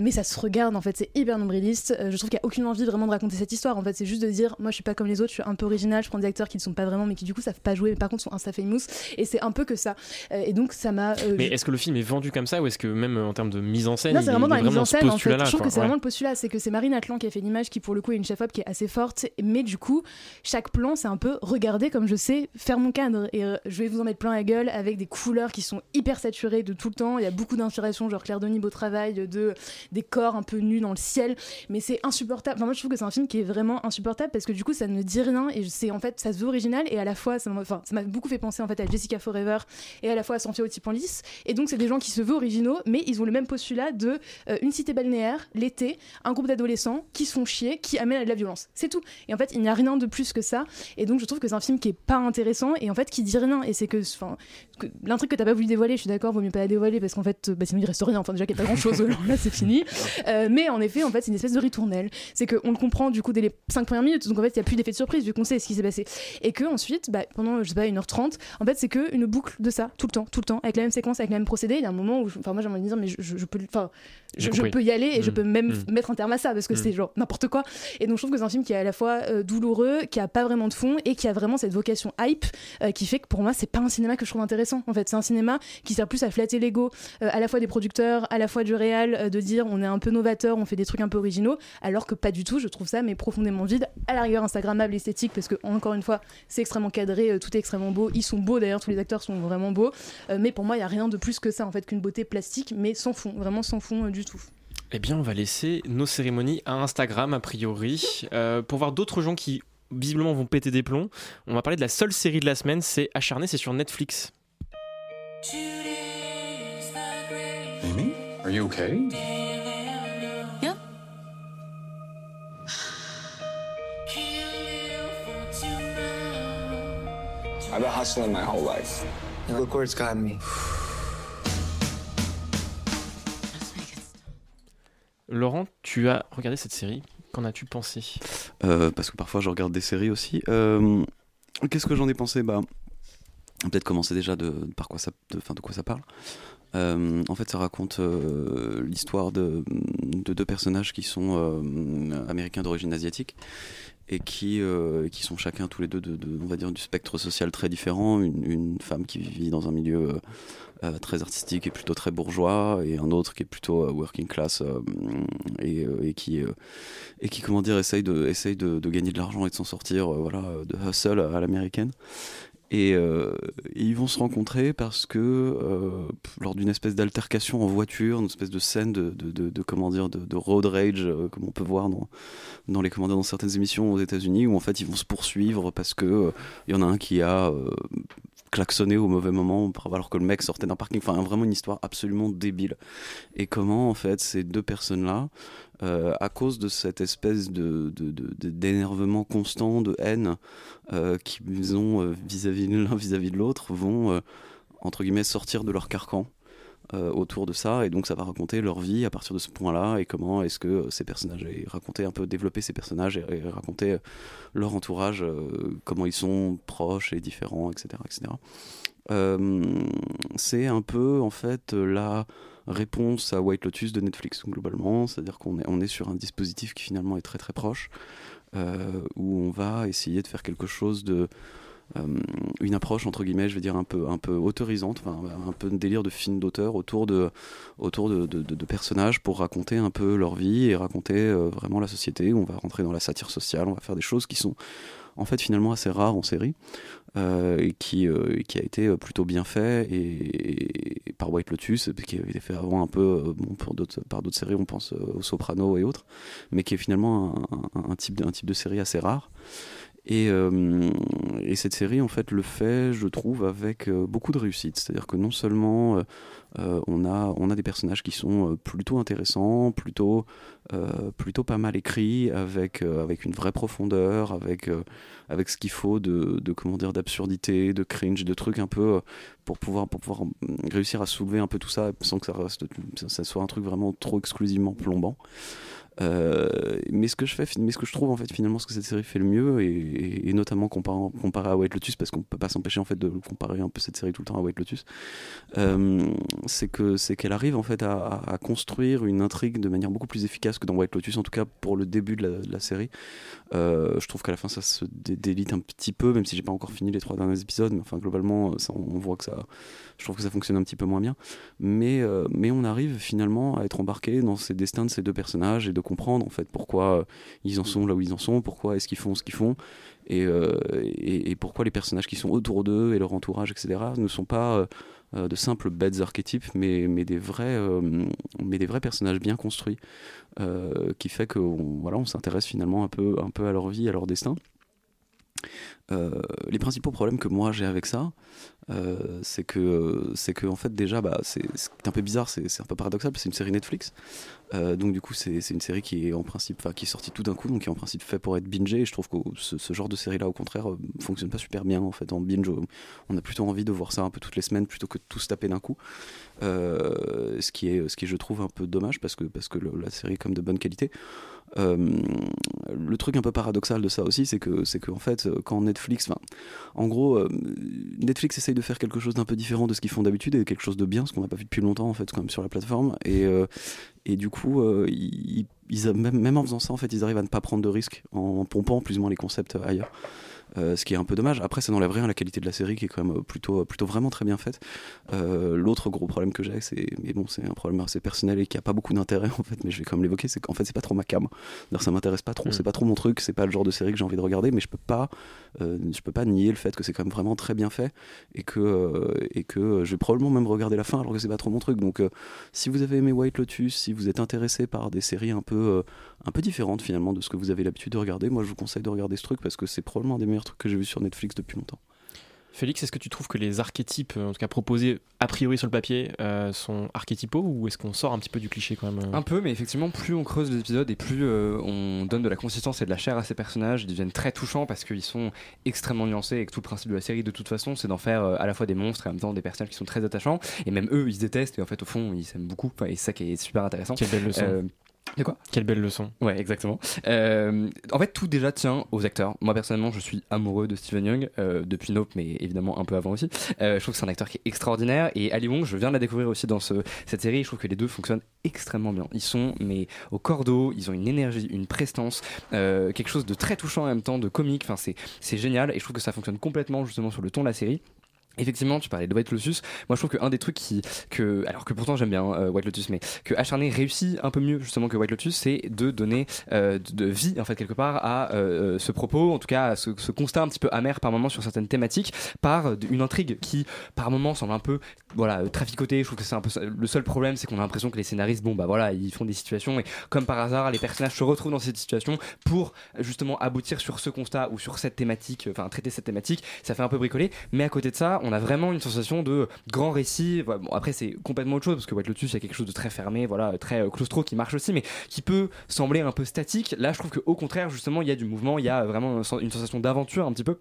mais ça se regarde en fait. C'est hyper nombriliste. Je trouve qu'il n'y a aucune envie vraiment de raconter cette histoire. En fait, c'est juste de dire, moi, je suis pas comme les autres, je suis un peu original. Je prends des acteurs qui ne sont pas vraiment, mais qui du coup savent pas jouer, mais par contre sont insta famous. Et c'est un peu que ça. Euh, et donc ça m'a. euh, Mais je- est-ce que le film est vendu comme ça ou est-ce que même euh, en termes de mise en scène, non, c'est vraiment dans la mise en scène. En fait. Je trouve quoi. que c'est Ouais. vraiment le postulat, c'est que c'est Marine Atlan qui a fait l'image, qui pour le coup est une chef-op qui est assez forte, mais du coup, chaque plan, c'est un peu regarder comme je sais faire mon cadre. Et je vais vous en mettre plein la gueule avec des couleurs qui sont hyper saturées de tout le temps. Il y a beaucoup d'inspiration, genre Claire Denis, beau travail, de des corps un peu nus dans le ciel, mais c'est insupportable. Enfin, moi, je trouve que c'est un film qui est vraiment insupportable parce que du coup, ça ne dit rien et c'est en fait, ça se veut original et à la fois, ça m'a beaucoup fait penser en fait à Jessica Forever et à la fois à Sofia Otipanlis. Et donc, c'est des gens qui se veulent originaux, mais ils ont le même postulat de euh, une cité balnéaire, l'été, un groupe d'adolescents qui se font chier, qui amènent à de la violence. C'est tout. Et en fait, il n'y a rien de plus que ça. Et donc, je trouve que c'est un film qui est pas intéressant et en fait qui dit rien. Et c'est que, l'intrigue que t'as pas voulu dévoiler, je suis d'accord, vaut mieux pas la dévoiler parce qu'en fait, bah, sinon il reste rien. Enfin, déjà qu'il n'y a pas grand chose, <laughs> là c'est fini. Euh, mais en effet, en fait, c'est une espèce de ritournelle. C'est qu'on le comprend du coup dès les 5 premières minutes. Donc en fait, il n'y a plus d'effet de surprise vu qu'on sait ce qui s'est passé. Et que ensuite, bah, pendant, je sais pas, 1h30, en fait, c'est que une boucle de ça, tout le temps, tout le temps, avec la même séquence, avec le même procédé. Il y a un moment où, enfin, moi j'ai envie de dire, mais je, je- je peux, enfin, je, peux y aller et je Mm. peux même Mm. mettre un terme à ça parce que Mm. c'est genre n'importe quoi. Et donc je trouve que c'est un film qui est à la fois euh, douloureux, qui a pas vraiment de fond et qui a vraiment cette vocation hype euh, qui fait que pour moi c'est pas un cinéma que je trouve intéressant. En fait, c'est un cinéma qui sert plus à flatter l'ego euh, à la fois des producteurs, à la fois du réal, de dire on est un peu novateur, on fait des trucs un peu originaux, alors que pas du tout. Je trouve ça mais profondément vide. À la rigueur Instagrammable, esthétique parce que encore une fois c'est extrêmement cadré, tout est extrêmement beau. Ils sont beaux d'ailleurs, tous les acteurs sont vraiment beaux. Mais pour moi il y a rien de plus que ça en fait qu'une beauté plastique, mais sans fond, vraiment sans fond du tout. Eh bien, on va laisser nos cérémonies à Instagram, a priori. Euh, pour voir d'autres gens qui, visiblement, vont péter des plombs, on va parler de la seule série de la semaine, c'est Acharné, c'est sur Netflix. Amy, are you okay? I've been hustling my whole life. And look where it's gotten me. Laurent, tu as regardé cette série. Qu'en as-tu pensé? Euh, parce que parfois je regarde des séries aussi. Euh, Qu'est-ce que j'en ai pensé? Bah, peut-être commencer déjà de, par quoi ça, de quoi ça parle. Euh, en fait, ça raconte euh, l'histoire de, de deux personnages qui sont euh, américains d'origine asiatique et qui, qui sont chacun tous les deux de, on va dire du spectre social très différent. Une, femme qui vit dans un milieu très artistique et plutôt très bourgeois, et un autre qui est plutôt working class et, qui et qui comment dire essaye de essaye de, gagner de l'argent et de s'en sortir, voilà, de hustle à l'américaine. Et, euh, et ils vont se rencontrer parce que euh, lors d'une espèce d'altercation en voiture, une espèce de scène de, de, comment dire de, road rage euh, comme on peut voir dans dans les dire, dans certaines émissions aux États-Unis où en fait ils vont se poursuivre parce que il y en a un qui a klaxonné au mauvais moment alors que le mec sortait d'un parking. Enfin vraiment une histoire absolument débile. Et comment en fait ces deux personnes là euh, à cause de cette espèce de- d'énervement constant, de haine euh, qu'ils ont euh, vis-à-vis de l'un vis-à-vis de l'autre, vont euh, entre guillemets sortir de leur carcan euh, autour de ça. Et donc ça va raconter leur vie à partir de ce point-là et comment est-ce que euh, ces personnages et raconter un peu développer ces personnages et, et raconter euh, leur entourage, comment ils sont proches et différents, etc., etc. C'est un peu en fait la réponse à White Lotus de Netflix globalement, c'est-à-dire qu'on est, on est sur un dispositif qui finalement est très très proche, où on va essayer de faire quelque chose de une approche entre guillemets, je vais dire un peu un peu autorisante, un peu de délire de film d'auteur autour de autour de, personnages pour raconter un peu leur vie et raconter euh, vraiment la société. On va rentrer dans la satire sociale, on va faire des choses qui sont en fait finalement assez rares en série euh, et qui, euh, qui a été euh, plutôt bien fait et, par White Lotus, qui avait été fait avant un peu euh, bon, pour d'autres, par d'autres séries, on pense euh, aux Sopranos et autres, mais qui est finalement un, type, un type de série assez rare. Et, euh, et cette série, en fait, le fait, je trouve, avec euh, beaucoup de réussite. C'est-à-dire que non seulement euh, on, a, on a des personnages qui sont plutôt intéressants, plutôt, plutôt pas mal écrits, avec, avec une vraie profondeur, avec, avec ce qu'il faut de, de comment dire d'absurdité, de cringe, de trucs un peu pour pouvoir, pour pouvoir mm, réussir à soulever un peu tout ça sans que ça, reste, ça soit un truc vraiment trop exclusivement plombant. Euh, mais ce que je fais, mais ce que je trouve en fait finalement ce que cette série fait le mieux et, notamment comparé, comparé à White Lotus parce qu'on peut pas s'empêcher en fait de comparer un peu cette série tout le temps à White Lotus, euh, c'est que c'est qu'elle arrive en fait à, construire une intrigue de manière beaucoup plus efficace que dans White Lotus en tout cas pour le début de la série. Euh, je trouve qu'à la fin ça se dé- délite un petit peu même si j'ai pas encore fini les trois derniers épisodes, mais enfin globalement ça, on voit que ça je trouve que ça fonctionne un petit peu moins bien. Mais, euh, mais on arrive finalement à être embarqué dans ces destins de ces deux personnages et de comprendre en fait pourquoi euh, ils en sont là où ils en sont, pourquoi est-ce qu'ils font ce qu'ils font, et, euh, et, pourquoi les personnages qui sont autour d'eux et leur entourage, etc., ne sont pas euh, euh, de simples bêtes archétypes, mais, mais, des vrais, euh, mais des vrais personnages bien construits, euh, qui fait qu'on voilà, on s'intéresse finalement un peu, un peu à leur vie, à leur destin. Euh, les principaux problèmes que moi j'ai avec ça, euh, c'est que, c'est que en fait déjà, bah, c'est un peu bizarre, c'est un peu paradoxal, c'est une série Netflix. Euh, donc du coup, c'est une série qui est en principe, qui est sortie tout d'un coup, donc qui est en principe fait pour être bingé. Et je trouve que ce, genre de série-là, au contraire, euh, fonctionne pas super bien en fait en binge. On a plutôt envie de voir ça un peu toutes les semaines plutôt que de tout se taper d'un coup. Euh, ce qui est, ce qui je trouve, un peu dommage parce que parce que la série est comme de bonne qualité. Euh, le truc un peu paradoxal de ça aussi, c'est que c'est qu'en fait, euh, quand Netflix, en gros, euh, Netflix essaye de faire quelque chose d'un peu différent de ce qu'ils font d'habitude et quelque chose de bien, ce qu'on n'a pas vu depuis longtemps en fait, quand même sur la plateforme. Et du coup, ils, même en faisant ça, en fait, ils arrivent à ne pas prendre de risques en pompant plus ou moins les concepts ailleurs. Euh, ce qui est un peu dommage. Après, ça n'enlève rien à la qualité de la série qui est quand même euh, plutôt, plutôt vraiment très bien faite. Euh, L'autre gros problème que j'ai, c'est, mais bon, c'est un problème assez personnel et qui a pas beaucoup d'intérêt <laughs> en fait, mais je vais quand même l'évoquer, c'est qu'en fait, c'est pas trop ma cam. Ça m'intéresse pas trop, Mm. c'est pas trop mon truc, c'est pas le genre de série que j'ai envie de regarder, mais je peux pas, euh, je peux pas nier le fait que c'est quand même vraiment très bien fait et que, euh, et que je vais probablement même regarder la fin alors que c'est pas trop mon truc. Donc, euh, si vous avez aimé White Lotus, si vous êtes intéressé par des séries un peu, euh, un peu différentes finalement de ce que vous avez l'habitude de regarder, moi je vous conseille de regarder ce truc parce que c'est probablement un des meilleurs trucs que j'ai vu sur Netflix depuis longtemps. Félix, est-ce que tu trouves que les archétypes, euh, en tout cas proposés a priori sur le papier, euh, sont archétypaux ou est-ce qu'on sort un petit peu du cliché quand même euh Un peu, mais effectivement, plus on creuse les épisodes et plus euh, on donne de la consistance et de la chair à ces personnages, ils deviennent très touchants parce qu'ils sont extrêmement nuancés et que tout le principe de la série, de toute façon, c'est d'en faire euh, à la fois des monstres et en même temps des personnages qui sont très attachants. Et même eux, ils se détestent et en fait, au fond, ils s'aiment beaucoup. Et c'est ça qui est super intéressant. Quelle belle leçon. De quoi? Quelle belle leçon. Ouais, exactement. Euh, en fait, tout déjà tient aux acteurs. Moi, personnellement, je suis amoureux de Steven Young euh, depuis Nope, mais évidemment un peu avant aussi. Euh, je trouve que c'est un acteur qui est extraordinaire. Et Ali Wong, je viens de la découvrir aussi dans ce, cette série. Je trouve que les deux fonctionnent extrêmement bien. Ils sont mais au cordeau, ils ont une énergie, une prestance, quelque chose de très touchant en même temps, de comique. Enfin, c'est génial. Et je trouve que ça fonctionne complètement justement sur le ton de la série. Effectivement, tu parlais de White Lotus. Moi, je trouve qu'un des trucs qui, que, alors que pourtant j'aime bien euh, White Lotus, mais que Acharné réussit un peu mieux justement que White Lotus, c'est de donner euh, de, vie en fait quelque part à euh, ce propos, en tout cas à ce, ce constat un petit peu amer par moment sur certaines thématiques, par une intrigue qui par moment semble un peu voilà traficotée. Je trouve que c'est un peu le seul problème, c'est qu'on a l'impression que les scénaristes, bon bah voilà, ils font des situations et comme par hasard, les personnages se retrouvent dans cette situation pour justement aboutir sur ce constat ou sur cette thématique, enfin traiter cette thématique. Ça fait un peu bricoler, mais à côté de ça, on a vraiment une sensation de grand récit. Bon, après, c'est complètement autre chose parce que White Lotus, il y a quelque chose de très fermé, voilà, très euh, claustro qui marche aussi, mais qui peut sembler un peu statique. Là, je trouve qu'au contraire, justement, il y a du mouvement, il y a vraiment une sensation d'aventure un petit peu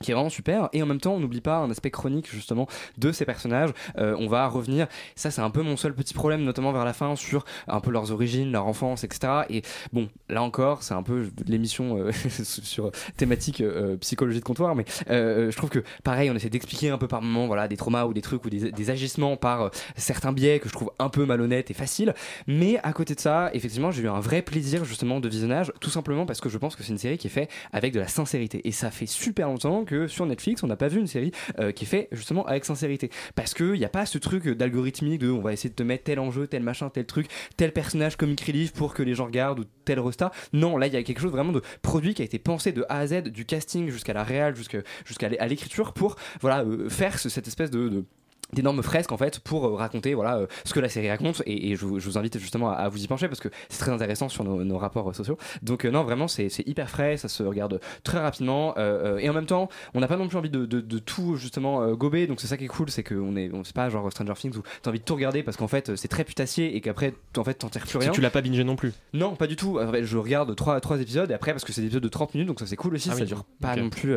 qui est vraiment super. Et en même temps on n'oublie pas un aspect chronique justement de ces personnages. Euh, on va revenir ça c'est un peu mon seul petit problème notamment vers la fin sur un peu leurs origines leur enfance etc et bon là encore c'est un peu l'émission euh, <laughs> sur thématique euh, psychologie de comptoir mais euh, je trouve que pareil on essaie d'expliquer un peu par moment voilà des traumas ou des trucs ou des, des agissements par euh, certains biais que je trouve un peu malhonnêtes et faciles. Mais à côté de ça effectivement j'ai eu un vrai plaisir justement de visionnage tout simplement parce que je pense que c'est une série qui est faite avec de la sincérité. Et ça fait super longtemps que sur Netflix on n'a pas vu une série euh, qui est faite justement avec sincérité. Parce qu'il n'y a pas ce truc d'algorithmique de on va essayer de te mettre tel enjeu tel machin tel truc tel personnage comic relief pour que les gens regardent ou tel resta. Non là il y a quelque chose vraiment de produit qui a été pensé de A à Z du casting jusqu'à la réal jusqu'à l'écriture pour voilà euh, faire ce- cette espèce de d'énormes fresques en fait pour euh, raconter voilà euh, ce que la série raconte. Et, et je, vous, je vous invite justement à, à vous y pencher parce que c'est très intéressant sur nos, nos rapports euh, sociaux. Donc euh, non vraiment c'est hyper frais ça se regarde très rapidement euh, et en même temps on n'a pas non plus envie de, de, de tout justement euh, gober. Donc c'est ça qui est cool c'est qu'on est on c'est pas genre Stranger Things où t'as envie de tout regarder parce qu'en fait c'est très putassier et qu'après en fait t'en tires plus Si rien tu l'as pas bingé non plus. non, pas du tout. Je regarde 3, trois épisodes et après, parce que c'est des épisodes de 30 minutes, donc ça c'est cool aussi, Ah ça oui, dure pas non plus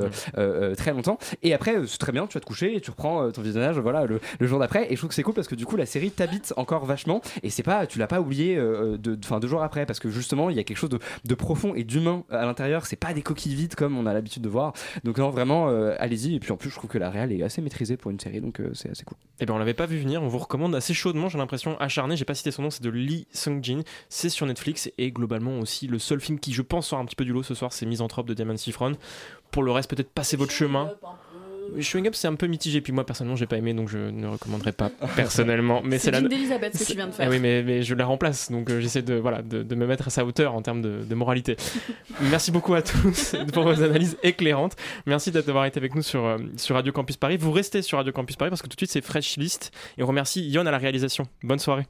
très longtemps. Et après, c'est très bien, tu vas te coucher et tu reprends ton visionnage voilà, le, le jour d'après. Et je trouve que c'est cool parce que du coup, la série t'habite encore vachement et c'est pas, tu l'as pas oublié euh, de, enfin, deux jours après parce que justement, il y a quelque chose de, de profond et d'humain à l'intérieur. C'est pas des coquilles vides comme on a l'habitude de voir. Donc, non, vraiment, euh, allez-y. Et puis en plus, je trouve que la réal est assez maîtrisée pour une série, donc euh, c'est assez cool. Eh bien, on l'avait pas vu venir. On vous recommande assez chaudement. J'ai l'impression acharné. J'ai pas cité son nom. C'est de Lee Sung Jin. C'est sur Netflix et globalement aussi le seul film qui, je pense, sort un petit peu du lot ce soir. C'est Misanthrope de Diamond Sifron. Pour le reste, peut-être passez votre chemin. Showing Up, c'est un peu mitigé. Puis moi, personnellement, j'ai pas aimé, donc je ne recommanderais pas personnellement. Mais C'est la. D'Elisabeth, ce que tu viens de faire. Ah oui, mais, mais je la remplace, donc euh, j'essaie de, voilà, de, de me mettre à sa hauteur en termes de, de moralité. <laughs> Merci beaucoup à tous <laughs> pour vos analyses éclairantes. Merci d'avoir été avec nous sur, euh, sur Radio Campus Paris. Vous restez sur Radio Campus Paris parce que tout de suite, c'est Fresh List. Et on remercie Yon à la réalisation. Bonne soirée.